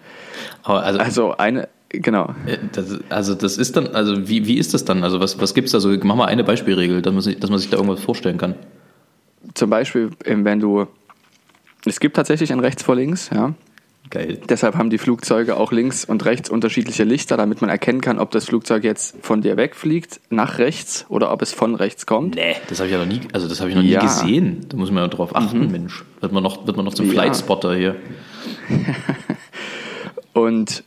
Speaker 2: Also, also, eine, genau.
Speaker 1: Äh, das, also das ist dann, also wie, wie ist das dann? Also was, was gibt es da so? Mach mal eine Beispielregel, dass man, sich, dass man sich da irgendwas vorstellen kann.
Speaker 2: Zum Beispiel, wenn du, es gibt tatsächlich ein rechts vor links, ja. Geil. Deshalb haben die Flugzeuge auch links und rechts unterschiedliche Lichter, damit man erkennen kann, ob das Flugzeug jetzt von dir wegfliegt, nach rechts oder ob es von rechts kommt.
Speaker 1: Nee, das habe ich ja noch nie, also das habe ich noch ja. nie gesehen. Da muss man ja drauf achten, mhm. Mensch. Wird man noch, wird man noch zum ja. Flightspotter hier.
Speaker 2: und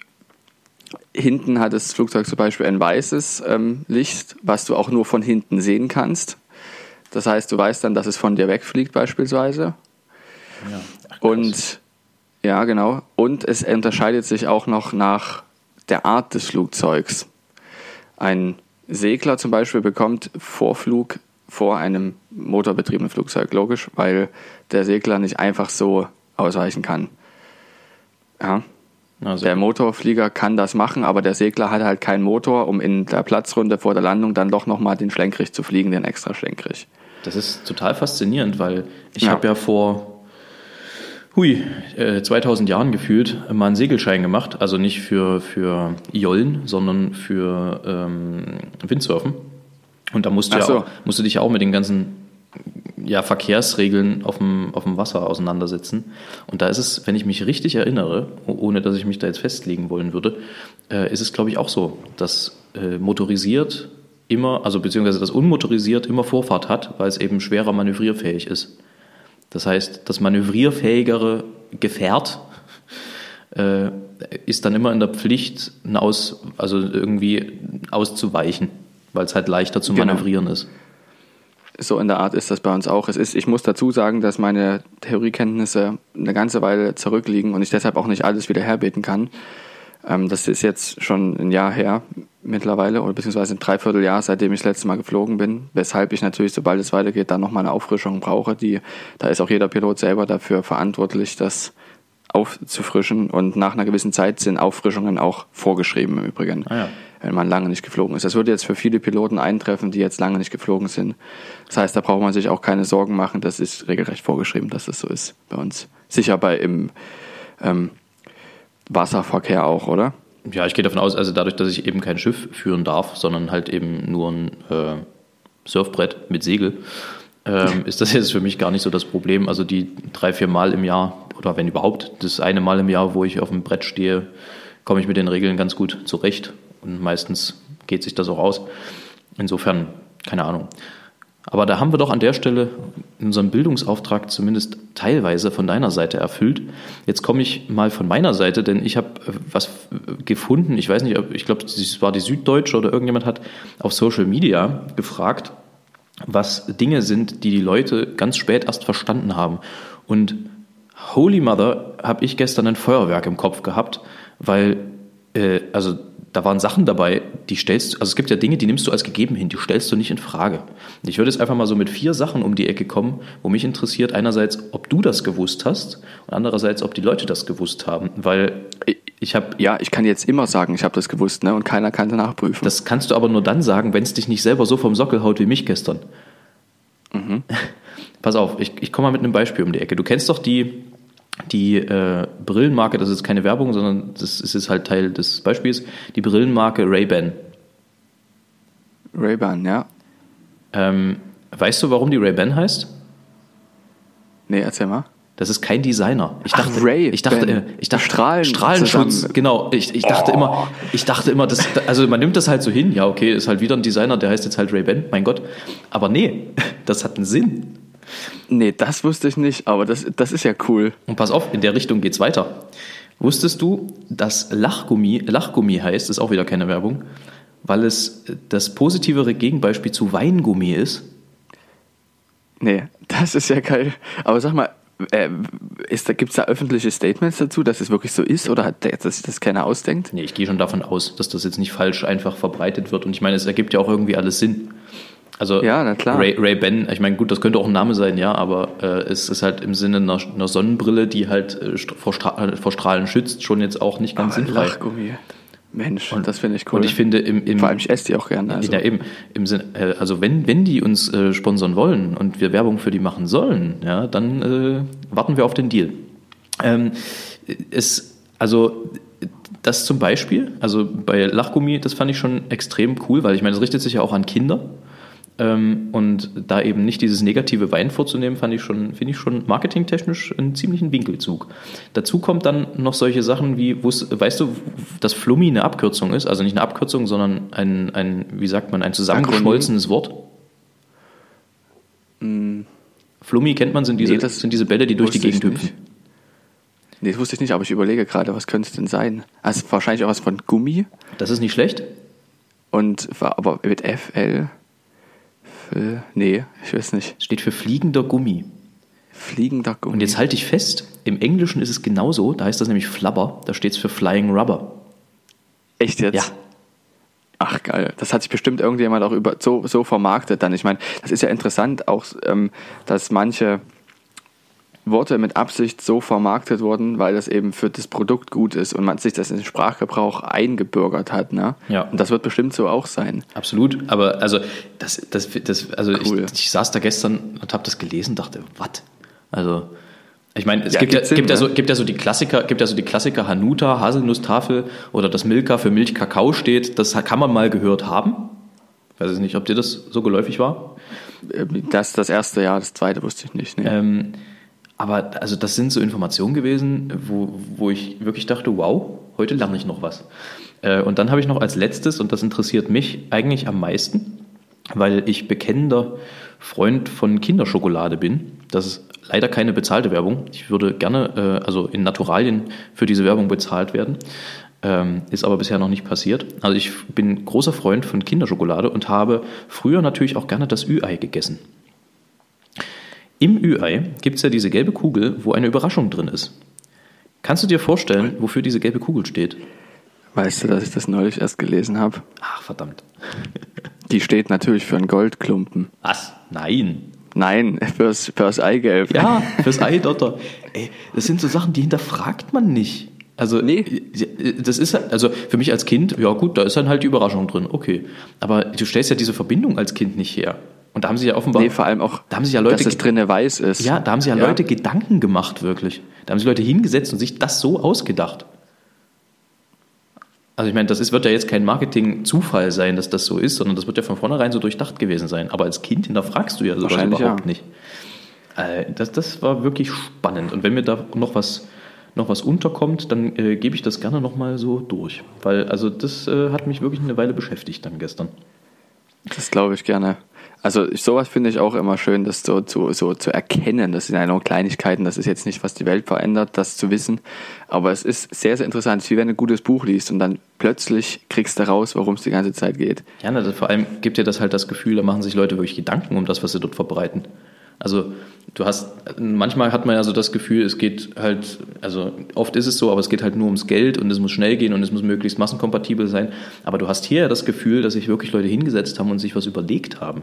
Speaker 2: hinten hat das Flugzeug zum Beispiel ein weißes ähm, Licht, was du auch nur von hinten sehen kannst. Das heißt, du weißt dann, dass es von dir wegfliegt beispielsweise. Ja. Ach, und ja, genau. Und es unterscheidet sich auch noch nach der Art des Flugzeugs. Ein Segler zum Beispiel bekommt Vorflug vor einem motorbetriebenen Flugzeug, logisch, weil der Segler nicht einfach so ausweichen kann. Ja. Also. Der Motorflieger kann das machen, aber der Segler hat halt keinen Motor, um in der Platzrunde vor der Landung dann doch nochmal den Schlenkrich zu fliegen, den extra Schlenkrich.
Speaker 1: Das ist total faszinierend, weil ich ja. habe ja vor hui, äh, 2000 Jahren gefühlt mal einen Segelschein gemacht. Also nicht für, für Jollen, sondern für ähm, Windsurfen. Und da musst du, so. ja musst du dich ja auch mit den ganzen ja, Verkehrsregeln auf dem, auf dem Wasser auseinandersetzen. Und da ist es, wenn ich mich richtig erinnere, ohne dass ich mich da jetzt festlegen wollen würde, äh, ist es, glaube ich, auch so, dass äh, motorisiert immer, also beziehungsweise das unmotorisiert immer Vorfahrt hat, weil es eben schwerer manövrierfähig ist. Das heißt, das manövrierfähigere Gefährt äh, ist dann immer in der Pflicht, aus, also irgendwie auszuweichen, weil es halt leichter zu genau. manövrieren genau. ist.
Speaker 2: So in der Art ist das bei uns auch. Es ist, ich muss dazu sagen, dass meine Theoriekenntnisse eine ganze Weile zurückliegen und ich deshalb auch nicht alles wieder herbeten kann. Ähm, das ist jetzt schon ein Jahr her mittlerweile oder beziehungsweise ein Dreivierteljahr, seitdem ich das letzte Mal geflogen bin, weshalb ich natürlich, sobald es weitergeht, dann nochmal eine Auffrischung brauche. Die, da ist auch jeder Pilot selber dafür verantwortlich, das aufzufrischen und nach einer gewissen Zeit sind Auffrischungen auch vorgeschrieben im Übrigen, ah ja. wenn man lange nicht geflogen ist. Das würde jetzt für viele Piloten eintreffen, die jetzt lange nicht geflogen sind. Das heißt, da braucht man sich auch keine Sorgen machen, das ist regelrecht vorgeschrieben, dass das so ist bei uns. Sicher bei im ähm, Wasserverkehr auch, oder?
Speaker 1: Ja, ich gehe davon aus, also dadurch, dass ich eben kein Schiff führen darf, sondern halt eben nur ein äh, Surfbrett mit Segel, ähm, ist das jetzt für mich gar nicht so das Problem. Also die drei, vier Mal im Jahr oder wenn überhaupt das eine Mal im Jahr, wo ich auf dem Brett stehe, komme ich mit den Regeln ganz gut zurecht und meistens geht sich das auch aus. Insofern, keine Ahnung. Aber da haben wir doch an der Stelle unseren Bildungsauftrag zumindest teilweise von deiner Seite erfüllt. Jetzt komme ich mal von meiner Seite, denn ich habe äh, was gefunden, ich weiß nicht, ich glaube, es war die Süddeutsche oder irgendjemand hat auf Social Media gefragt, was Dinge sind, die die Leute ganz spät erst verstanden haben. Und Holy Mother habe ich gestern ein Feuerwerk im Kopf gehabt, weil, äh, also da waren Sachen dabei, die stellst du, also es gibt ja Dinge, die nimmst du als gegeben hin, die stellst du nicht in Frage. Ich würde jetzt einfach mal so mit vier Sachen um die Ecke kommen, wo mich interessiert, einerseits, ob du das gewusst hast und andererseits, ob die Leute das gewusst haben, weil ich habe...
Speaker 2: Ja, ich kann jetzt immer sagen, ich habe das gewusst, ne? und keiner kann danach prüfen.
Speaker 1: Das kannst du aber nur dann sagen, wenn es dich nicht selber so vom Sockel haut wie mich gestern. Mhm. Pass auf, ich, ich komme mal mit einem Beispiel um die Ecke. Du kennst doch die die äh, Brillenmarke, das ist keine Werbung, sondern das ist halt Teil des Beispiels, die Brillenmarke Ray-Ban.
Speaker 2: Ray-Ban, ja.
Speaker 1: Ähm, weißt du, warum die Ray-Ban heißt?
Speaker 2: Nee, erzähl mal.
Speaker 1: Das ist kein Designer.
Speaker 2: Ich dachte, Ach, Ray
Speaker 1: ich dachte, ich dachte Strahlen Strahlenschutz, zusammen. genau. Ich, ich dachte oh. immer, ich dachte immer, das, also man nimmt das halt so hin. Ja, okay, ist halt wieder ein Designer, der heißt jetzt halt Ray-Ban, mein Gott. Aber nee, das hat einen Sinn.
Speaker 2: Nee, das wusste ich nicht, aber das, das ist ja cool.
Speaker 1: Und pass auf, in der Richtung geht's weiter. Wusstest du, dass Lachgummi, Lachgummi heißt, ist auch wieder keine Werbung, weil es das positivere Gegenbeispiel zu Weingummi ist?
Speaker 2: Nee, das ist ja geil. Aber sag mal, äh, gibt es da öffentliche Statements dazu, dass es wirklich so ist oder hat der, dass sich das keiner ausdenkt?
Speaker 1: Nee, ich gehe schon davon aus, dass das jetzt nicht falsch einfach verbreitet wird. Und ich meine, es ergibt ja auch irgendwie alles Sinn. Also
Speaker 2: ja, na klar.
Speaker 1: Ray, Ray Ben, ich meine, gut, das könnte auch ein Name sein, ja, aber äh, es ist halt im Sinne einer, einer Sonnenbrille, die halt äh, vor, Stra vor, Strahlen schützt, schon jetzt auch nicht ganz aber sinnfrei.
Speaker 2: Lachgummi. Mensch, und, das finde ich cool.
Speaker 1: Und ich finde im, im
Speaker 2: vor allem ich esse die auch gerne.
Speaker 1: Also. Ja, eben im Sinne, äh, also wenn wenn die uns äh, sponsern wollen und wir Werbung für die machen sollen, ja, dann äh, warten wir auf den Deal. Ähm, es also das zum Beispiel, also bei Lachgummi, das fand ich schon extrem cool, weil ich meine, es richtet sich ja auch an Kinder. Ähm, und da eben nicht dieses negative Wein vorzunehmen, fand ich schon, finde ich schon marketingtechnisch einen ziemlichen Winkelzug. Dazu kommt dann noch solche Sachen wie, weißt du, dass Flummi eine Abkürzung ist, also nicht eine Abkürzung, sondern ein, ein wie sagt man, ein zusammengeschmolzenes Wort? Mm. Flummi kennt man, sind diese, nee, sind diese Bälle, die durch die Gegend hüpfen.
Speaker 2: Nee, das wusste ich nicht, aber ich überlege gerade, was könnte es denn sein? Also wahrscheinlich auch was von Gummi.
Speaker 1: Das ist nicht schlecht.
Speaker 2: Und aber mit FL. Für, nee, ich weiß nicht.
Speaker 1: Steht für fliegender Gummi.
Speaker 2: Fliegender Gummi.
Speaker 1: Und jetzt halte ich fest, im Englischen ist es genauso, da heißt das nämlich Flubber, da steht es für Flying Rubber.
Speaker 2: Echt jetzt?
Speaker 1: Ja.
Speaker 2: Ach geil, das hat sich bestimmt irgendjemand auch über so, so vermarktet dann. Ich meine, das ist ja interessant auch, ähm, dass manche Worte mit Absicht so vermarktet wurden, weil das eben für das Produkt gut ist und man sich das in den Sprachgebrauch eingebürgert hat. Ne?
Speaker 1: Ja.
Speaker 2: Und das wird bestimmt so auch sein.
Speaker 1: Absolut, aber also das, das, das also cool. ich, ich saß da gestern und habe das gelesen, dachte, was? Also ich meine, es ja, gibt, ja, Sinn, gibt, ja so, gibt ja so die Klassiker, gibt ja so die Klassiker Hanuta, Haselnusstafel oder dass Milka für Milch Kakao steht. Das kann man mal gehört haben. Ich weiß nicht, ob dir das so geläufig war.
Speaker 2: Das das erste Jahr, das zweite wusste ich nicht.
Speaker 1: Nee. Ähm, aber also das sind so Informationen gewesen, wo, wo ich wirklich dachte, wow, heute lerne ich noch was. Äh, und dann habe ich noch als letztes, und das interessiert mich eigentlich am meisten, weil ich bekennender Freund von Kinderschokolade bin. Das ist leider keine bezahlte Werbung. Ich würde gerne, äh, also in Naturalien für diese Werbung bezahlt werden. Ähm, ist aber bisher noch nicht passiert. Also ich bin großer Freund von Kinderschokolade und habe früher natürlich auch gerne das Ü-Ei gegessen. Im Ü-Ei gibt es ja diese gelbe Kugel, wo eine Überraschung drin ist. Kannst du dir vorstellen, wofür diese gelbe Kugel steht?
Speaker 2: Weißt du, dass ich das neulich erst gelesen habe?
Speaker 1: Ach, verdammt.
Speaker 2: Die steht natürlich für einen Goldklumpen.
Speaker 1: Was? Nein.
Speaker 2: Nein, fürs, fürs Eigelb.
Speaker 1: Ja, fürs Eidotter. Ey, das sind so Sachen, die hinterfragt man nicht. Also, nee. das ist also für mich als Kind, ja gut, da ist dann halt die Überraschung drin, okay. Aber du stellst ja diese Verbindung als Kind nicht her. Und da haben sich ja offenbar.
Speaker 2: Nee, vor allem auch,
Speaker 1: da haben sich ja Leute,
Speaker 2: dass es drinne weiß ist.
Speaker 1: Ja, da haben sich ja, ja, Leute Gedanken gemacht, wirklich. Da haben sich Leute hingesetzt und sich das so ausgedacht. Also ich meine, das ist, wird ja jetzt kein Marketing-Zufall sein, dass das so ist, sondern das wird ja von vornherein so durchdacht gewesen sein. Aber als Kind hinterfragst du ja sowas überhaupt ja. nicht. Äh, das, das war wirklich spannend. Und wenn mir da noch was, noch was unterkommt, dann äh, gebe ich das gerne nochmal so durch. Weil, also das äh, hat mich wirklich eine Weile beschäftigt dann gestern.
Speaker 2: Das glaube ich gerne. Also sowas finde ich auch immer schön, das so zu, so zu erkennen. Das sind ja nur Kleinigkeiten, das ist jetzt nicht, was die Welt verändert, das zu wissen. Aber es ist sehr, sehr interessant. Es ist wie wenn du ein gutes Buch liest und dann plötzlich kriegst du raus, worum es die ganze Zeit geht.
Speaker 1: Ja, ne, vor allem gibt dir das halt das Gefühl, da machen sich Leute wirklich Gedanken um das, was sie dort verbreiten. Also du hast, manchmal hat man ja so das Gefühl, es geht halt, also oft ist es so, aber es geht halt nur ums Geld und es muss schnell gehen und es muss möglichst massenkompatibel sein. Aber du hast hier ja das Gefühl, dass sich wirklich Leute hingesetzt haben und sich was überlegt haben.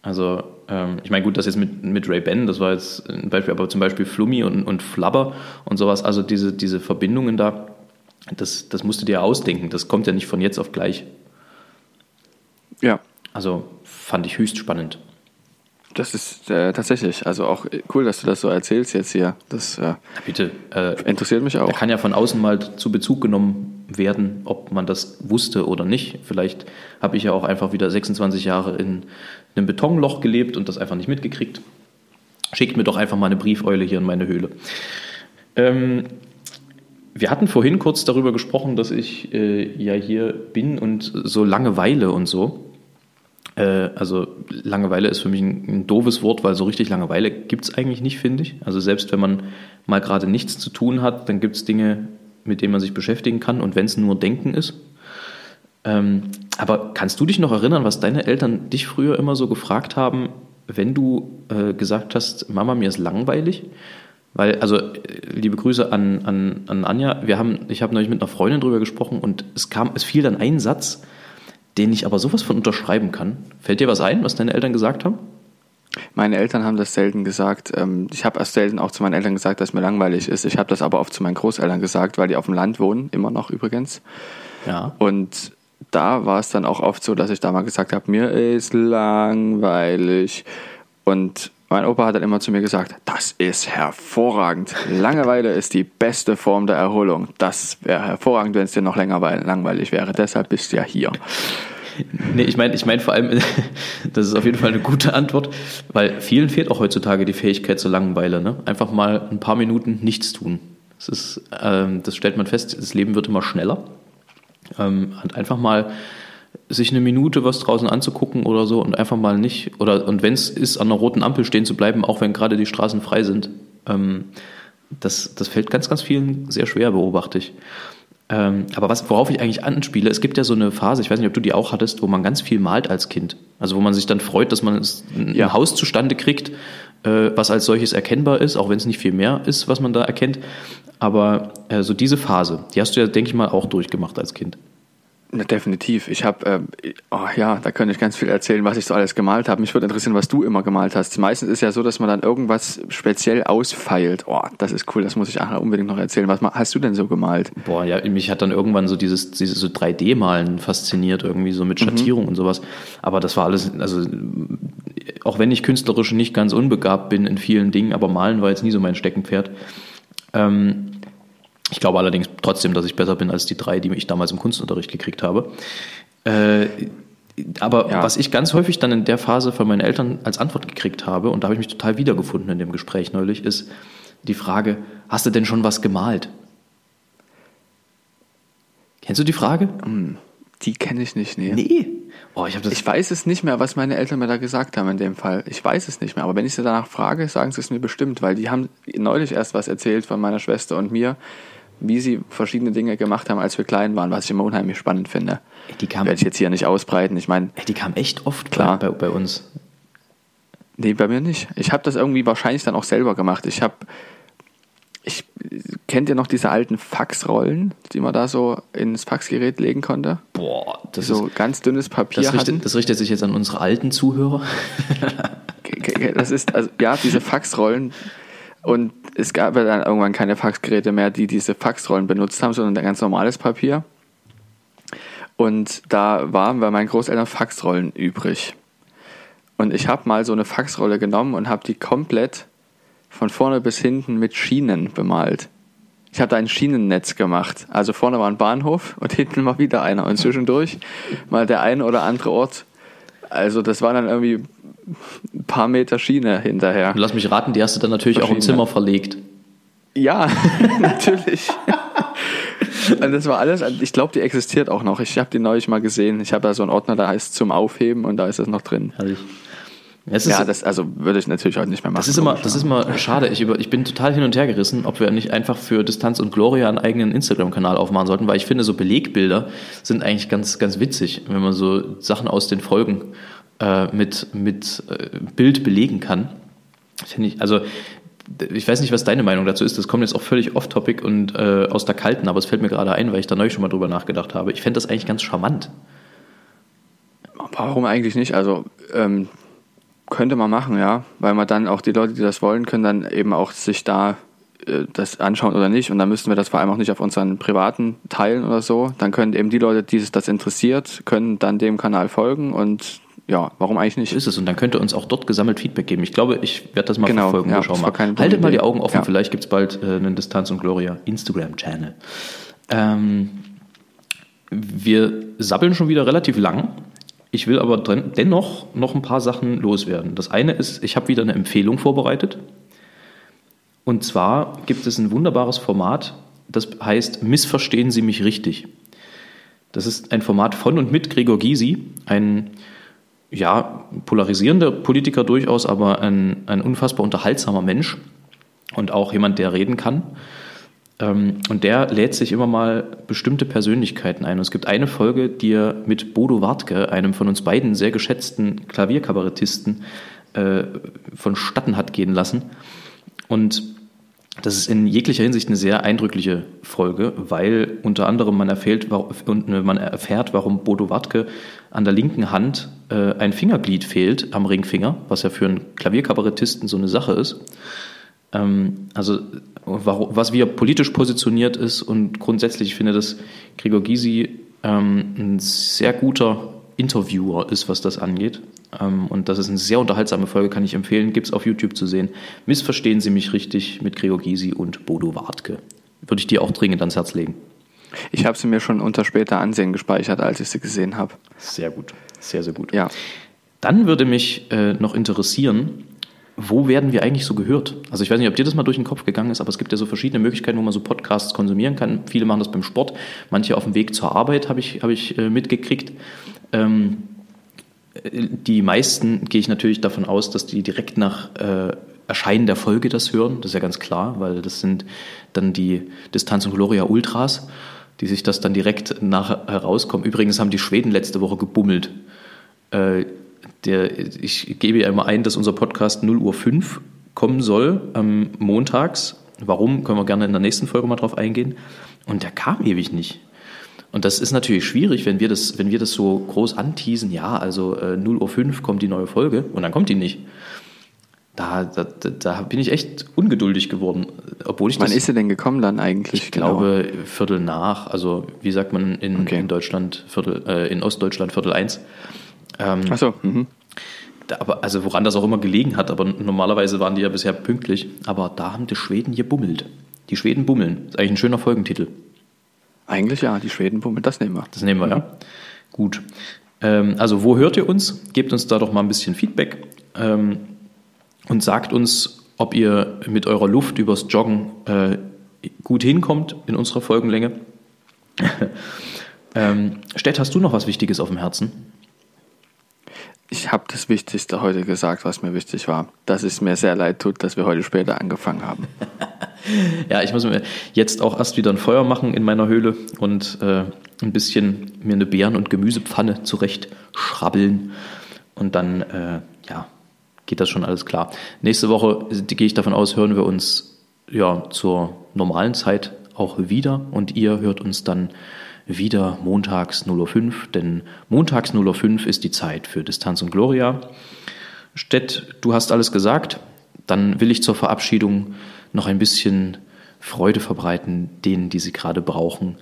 Speaker 1: Also, ähm, ich meine, gut, das jetzt mit, mit Ray-Ban, das war jetzt ein Beispiel, aber zum Beispiel Flummi und, und Flubber und sowas, also diese, diese Verbindungen da, das, das musst du dir ausdenken. Das kommt ja nicht von jetzt auf gleich.
Speaker 2: Ja.
Speaker 1: Also fand ich höchst spannend.
Speaker 2: Das ist äh, tatsächlich, also auch cool, dass du das so erzählst jetzt hier. Das äh,
Speaker 1: Bitte, äh,
Speaker 2: interessiert mich auch. Da
Speaker 1: kann ja von außen mal zu Bezug genommen werden, ob man das wusste oder nicht. Vielleicht habe ich ja auch einfach wieder 26 Jahre in einem Betonloch gelebt und das einfach nicht mitgekriegt. Schickt mir doch einfach mal eine Briefeule hier in meine Höhle. Ähm, wir hatten vorhin kurz darüber gesprochen, dass ich äh, ja hier bin und so Langeweile und so. Äh, also Langeweile ist für mich ein, ein doofes Wort, weil so richtig Langeweile gibt es eigentlich nicht, finde ich. Also selbst wenn man mal gerade nichts zu tun hat, dann gibt es Dinge, mit denen man sich beschäftigen kann und wenn es nur Denken ist. Ähm, aber kannst du dich noch erinnern, was deine Eltern dich früher immer so gefragt haben, wenn du äh, gesagt hast, Mama, mir ist langweilig? Weil, also, äh, liebe Grüße an, an, an Anja. Wir haben, ich habe neulich mit einer Freundin drüber gesprochen und es kam, es fiel dann ein Satz, den ich aber sowas von unterschreiben kann. Fällt dir was ein, was deine Eltern gesagt haben?
Speaker 2: Meine Eltern haben das selten gesagt. Ähm, ich habe erst selten auch zu meinen Eltern gesagt, dass mir langweilig ist. Ich habe das aber oft zu meinen Großeltern gesagt, weil die auf dem Land wohnen, immer noch übrigens. Ja. Und da war es dann auch oft so, dass ich da mal gesagt habe, mir ist langweilig. Und mein Opa hat dann immer zu mir gesagt, das ist hervorragend. Langeweile ist die beste Form der Erholung. Das wäre hervorragend, wenn es dir noch länger langweilig wäre. Deshalb bist du ja hier.
Speaker 1: Nee, ich meine ich mein vor allem, das ist auf jeden Fall eine gute Antwort, weil vielen fehlt auch heutzutage die Fähigkeit zur Langeweile. Ne? Einfach mal ein paar Minuten nichts tun. Das, ist, ähm, das stellt man fest, das Leben wird immer schneller. Ähm, und einfach mal sich eine Minute was draußen anzugucken oder so und einfach mal nicht, oder und wenn es ist, an einer roten Ampel stehen zu bleiben, auch wenn gerade die Straßen frei sind, ähm, das, das fällt ganz, ganz vielen sehr schwer, beobachte ich. Ähm, aber was, worauf ich eigentlich anspiele, es gibt ja so eine Phase, ich weiß nicht, ob du die auch hattest, wo man ganz viel malt als Kind. Also wo man sich dann freut, dass man ein ja. Haus zustande kriegt, äh, was als solches erkennbar ist, auch wenn es nicht viel mehr ist, was man da erkennt. Aber äh, so diese Phase, die hast du ja, denke ich mal, auch durchgemacht als Kind.
Speaker 2: Definitiv. Ich habe, äh, oh ja, da könnte ich ganz viel erzählen, was ich so alles gemalt habe. Mich würde interessieren, was du immer gemalt hast. Meistens ist ja so, dass man dann irgendwas speziell ausfeilt. Oh, das ist cool, das muss ich auch unbedingt noch erzählen. Was hast du denn so gemalt?
Speaker 1: Boah, ja, mich hat dann irgendwann so dieses, dieses so 3D-Malen fasziniert, irgendwie so mit mhm. Schattierung mhm. und sowas. Aber das war alles, also auch wenn ich künstlerisch nicht ganz unbegabt bin in vielen Dingen, aber Malen war jetzt nie so mein Steckenpferd. Ähm, ich glaube allerdings trotzdem, dass ich besser bin als die drei, die ich damals im Kunstunterricht gekriegt habe. Äh, aber ja. was ich ganz häufig dann in der Phase von meinen Eltern als Antwort gekriegt habe, und da habe ich mich total wiedergefunden in dem Gespräch neulich, ist die Frage, hast du denn schon was gemalt? Kennst du die Frage? Hm,
Speaker 2: die kenne ich nicht, nee.
Speaker 1: Nee.
Speaker 2: Oh, ich, ich, weiß es nicht mehr, was meine Eltern mir da gesagt haben in dem Fall. Ich weiß es nicht mehr. Aber wenn ich sie danach frage, sagen sie es mir bestimmt, weil die haben neulich erst was erzählt von meiner Schwester und mir, wie sie verschiedene Dinge gemacht haben, als wir klein waren, was ich immer unheimlich spannend finde. Die kam, Werde ich jetzt hier nicht ausbreiten. Ich meine,
Speaker 1: die kam echt oft klar bei, bei uns.
Speaker 2: Nee, bei mir nicht. Ich habe das irgendwie wahrscheinlich dann auch selber gemacht. Ich habe, ich kennt ihr noch diese alten Faxrollen, die man da so ins Faxgerät legen konnte?
Speaker 1: Boah,
Speaker 2: das so ist ganz dünnes Papier.
Speaker 1: Das richtet, das richtet sich jetzt an unsere alten Zuhörer.
Speaker 2: das ist also ja diese Faxrollen und es gab ja dann irgendwann keine Faxgeräte mehr, die diese Faxrollen benutzt haben, sondern ganz normales Papier. Und da waren bei meinen Großeltern Faxrollen übrig. Und ich habe mal so eine Faxrolle genommen und habe die komplett von vorne bis hinten mit Schienen bemalt. Ich habe da ein Schienennetz gemacht. Also vorne war ein Bahnhof und hinten war wieder einer. Und zwischendurch mal der ein oder andere Ort. Also das war dann irgendwie ein paar Meter Schiene hinterher.
Speaker 1: Lass mich raten, die hast du dann natürlich auch im Zimmer verlegt.
Speaker 2: Ja, natürlich. Und das war alles, ich glaube, die existiert auch noch. Ich habe die neulich mal gesehen. Ich habe da so einen Ordner, der heißt zum Aufheben und da ist das noch drin. Herrlich. ja, das also würde ich natürlich heute nicht mehr machen.
Speaker 1: Das ist immer, das ist immer schade. Ich, über, ich bin total hin und her gerissen, ob wir nicht einfach für Distanz und Gloria einen eigenen Instagram-Kanal aufmachen sollten, weil ich finde, so Belegbilder sind eigentlich ganz, ganz witzig, wenn man so Sachen aus den Folgen äh, mit, mit äh, Bild belegen kann. Ich, also ich weiß nicht, was deine Meinung dazu ist. Das kommt jetzt auch völlig off-topic und äh, aus der Kalten, aber es fällt mir gerade ein, weil ich da neulich schon mal drüber nachgedacht habe. Ich fände das eigentlich ganz charmant.
Speaker 2: Warum eigentlich nicht? Also ähm, könnte man machen, ja, weil man dann auch die Leute, die das wollen, können dann eben auch sich da äh, das anschauen oder nicht. Und dann müssten wir das vor allem auch nicht auf unseren privaten teilen oder so. Dann können eben die Leute, die das interessiert, können dann dem Kanal folgen und ja, warum eigentlich nicht?
Speaker 1: So ist es. Und dann könnt ihr uns auch dort gesammelt Feedback geben. Ich glaube, ich werde das mal genau, verfolgen. Ja, mal. Haltet mal die Augen offen, ja. vielleicht gibt es bald äh, einen Distanz und Gloria Instagram-Channel. Ähm, wir sabbeln schon wieder relativ lang. Ich will aber dennoch noch ein paar Sachen loswerden. Das eine ist, ich habe wieder eine Empfehlung vorbereitet. Und zwar gibt es ein wunderbares Format, das heißt Missverstehen Sie mich richtig. Das ist ein Format von und mit Gregor Gysi, ein ja, polarisierender Politiker durchaus, aber ein, ein unfassbar unterhaltsamer Mensch und auch jemand, der reden kann. Ähm, und der lädt sich immer mal bestimmte Persönlichkeiten ein. Und es gibt eine Folge, die er mit Bodo Wartke, einem von uns beiden sehr geschätzten Klavierkabarettisten, äh, vonstatten hat gehen lassen. Und das ist in jeglicher Hinsicht eine sehr eindrückliche Folge, weil unter anderem man erfährt, man erfährt warum Bodo Wartke an der linken Hand äh, ein Fingerglied fehlt am Ringfinger, was ja für einen Klavierkabarettisten so eine Sache ist. Ähm, also was wie er politisch positioniert ist und grundsätzlich ich finde, dass Gregor Gysi ähm, ein sehr guter Interviewer ist, was das angeht. Ähm, und das ist eine sehr unterhaltsame Folge, kann ich empfehlen. Gibt es auf YouTube zu sehen. Missverstehen Sie mich richtig mit Gregor Gysi und Bodo Wartke. Würde ich dir auch dringend ans Herz legen.
Speaker 2: Ich habe sie mir schon unter später Ansehen gespeichert, als ich sie gesehen habe.
Speaker 1: Sehr gut, sehr, sehr gut.
Speaker 2: Ja.
Speaker 1: Dann würde mich äh, noch interessieren, wo werden wir eigentlich so gehört? Also ich weiß nicht, ob dir das mal durch den Kopf gegangen ist, aber es gibt ja so verschiedene Möglichkeiten, wo man so Podcasts konsumieren kann. Viele machen das beim Sport, manche auf dem Weg zur Arbeit, habe ich, hab ich äh, mitgekriegt. Ähm, die meisten gehe ich natürlich davon aus, dass die direkt nach äh, Erscheinen der Folge das hören. Das ist ja ganz klar, weil das sind dann die Distanz und Gloria Ultras, die sich das dann direkt nach herauskommen. Übrigens haben die Schweden letzte Woche gebummelt. Äh, der, ich gebe ja immer ein, dass unser Podcast 0 Uhr 5 kommen soll, ähm, montags. Warum, können wir gerne in der nächsten Folge mal drauf eingehen. Und der kam ewig nicht. Und das ist natürlich schwierig, wenn wir das, wenn wir das so groß anteasen, ja, also äh, 0 Uhr 5 kommt die neue Folge und dann kommt die nicht. Da, da, da bin ich echt ungeduldig geworden. Obwohl ich
Speaker 2: Wann das, ist sie denn gekommen dann eigentlich?
Speaker 1: Ich genau? glaube Viertel nach, also wie sagt man in, okay. in Deutschland, Viertel, äh, in Ostdeutschland Viertel eins. Ähm, Ach so. Mhm. Da, aber, also woran das auch immer gelegen hat, aber normalerweise waren die ja bisher pünktlich. Aber da haben die Schweden gebummelt. Die Schweden bummeln. Das ist eigentlich ein schöner Folgentitel.
Speaker 2: Eigentlich ja, die Schweden bummeln, das nehmen wir.
Speaker 1: Das nehmen wir, mhm. ja. Gut. Ähm, also wo hört ihr uns? Gebt uns da doch mal ein bisschen Feedback ähm, und sagt uns, ob ihr mit eurer Luft übers Joggen äh, gut hinkommt in unserer Folgenlänge. ähm, Stett, hast du noch was Wichtiges auf dem Herzen?
Speaker 2: Ich habe das Wichtigste heute gesagt, was mir wichtig war. Dass es mir sehr leid tut, dass wir heute später angefangen haben.
Speaker 1: ja, ich muss mir jetzt auch erst wieder ein Feuer machen in meiner Höhle und äh, ein bisschen mir eine Beeren- und Gemüsepfanne zurecht schrabbeln. Und dann, äh, ja, geht das schon alles klar. Nächste Woche gehe ich davon aus, hören wir uns ja zur normalen Zeit auch wieder und ihr hört uns dann wieder montags 0.05 Uhr, denn montags 0.05 Uhr ist die Zeit für Distanz und Gloria. Stett, du hast alles gesagt. Dann will ich zur Verabschiedung noch ein bisschen Freude verbreiten, denen, die sie gerade brauchen.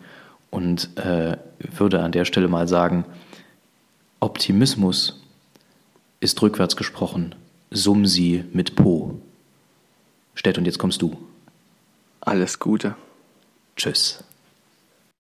Speaker 1: Und äh, würde an der Stelle mal sagen, Optimismus ist rückwärts gesprochen, summ sie mit Po. Stett, und jetzt kommst du.
Speaker 2: Alles Gute.
Speaker 1: Tschüss.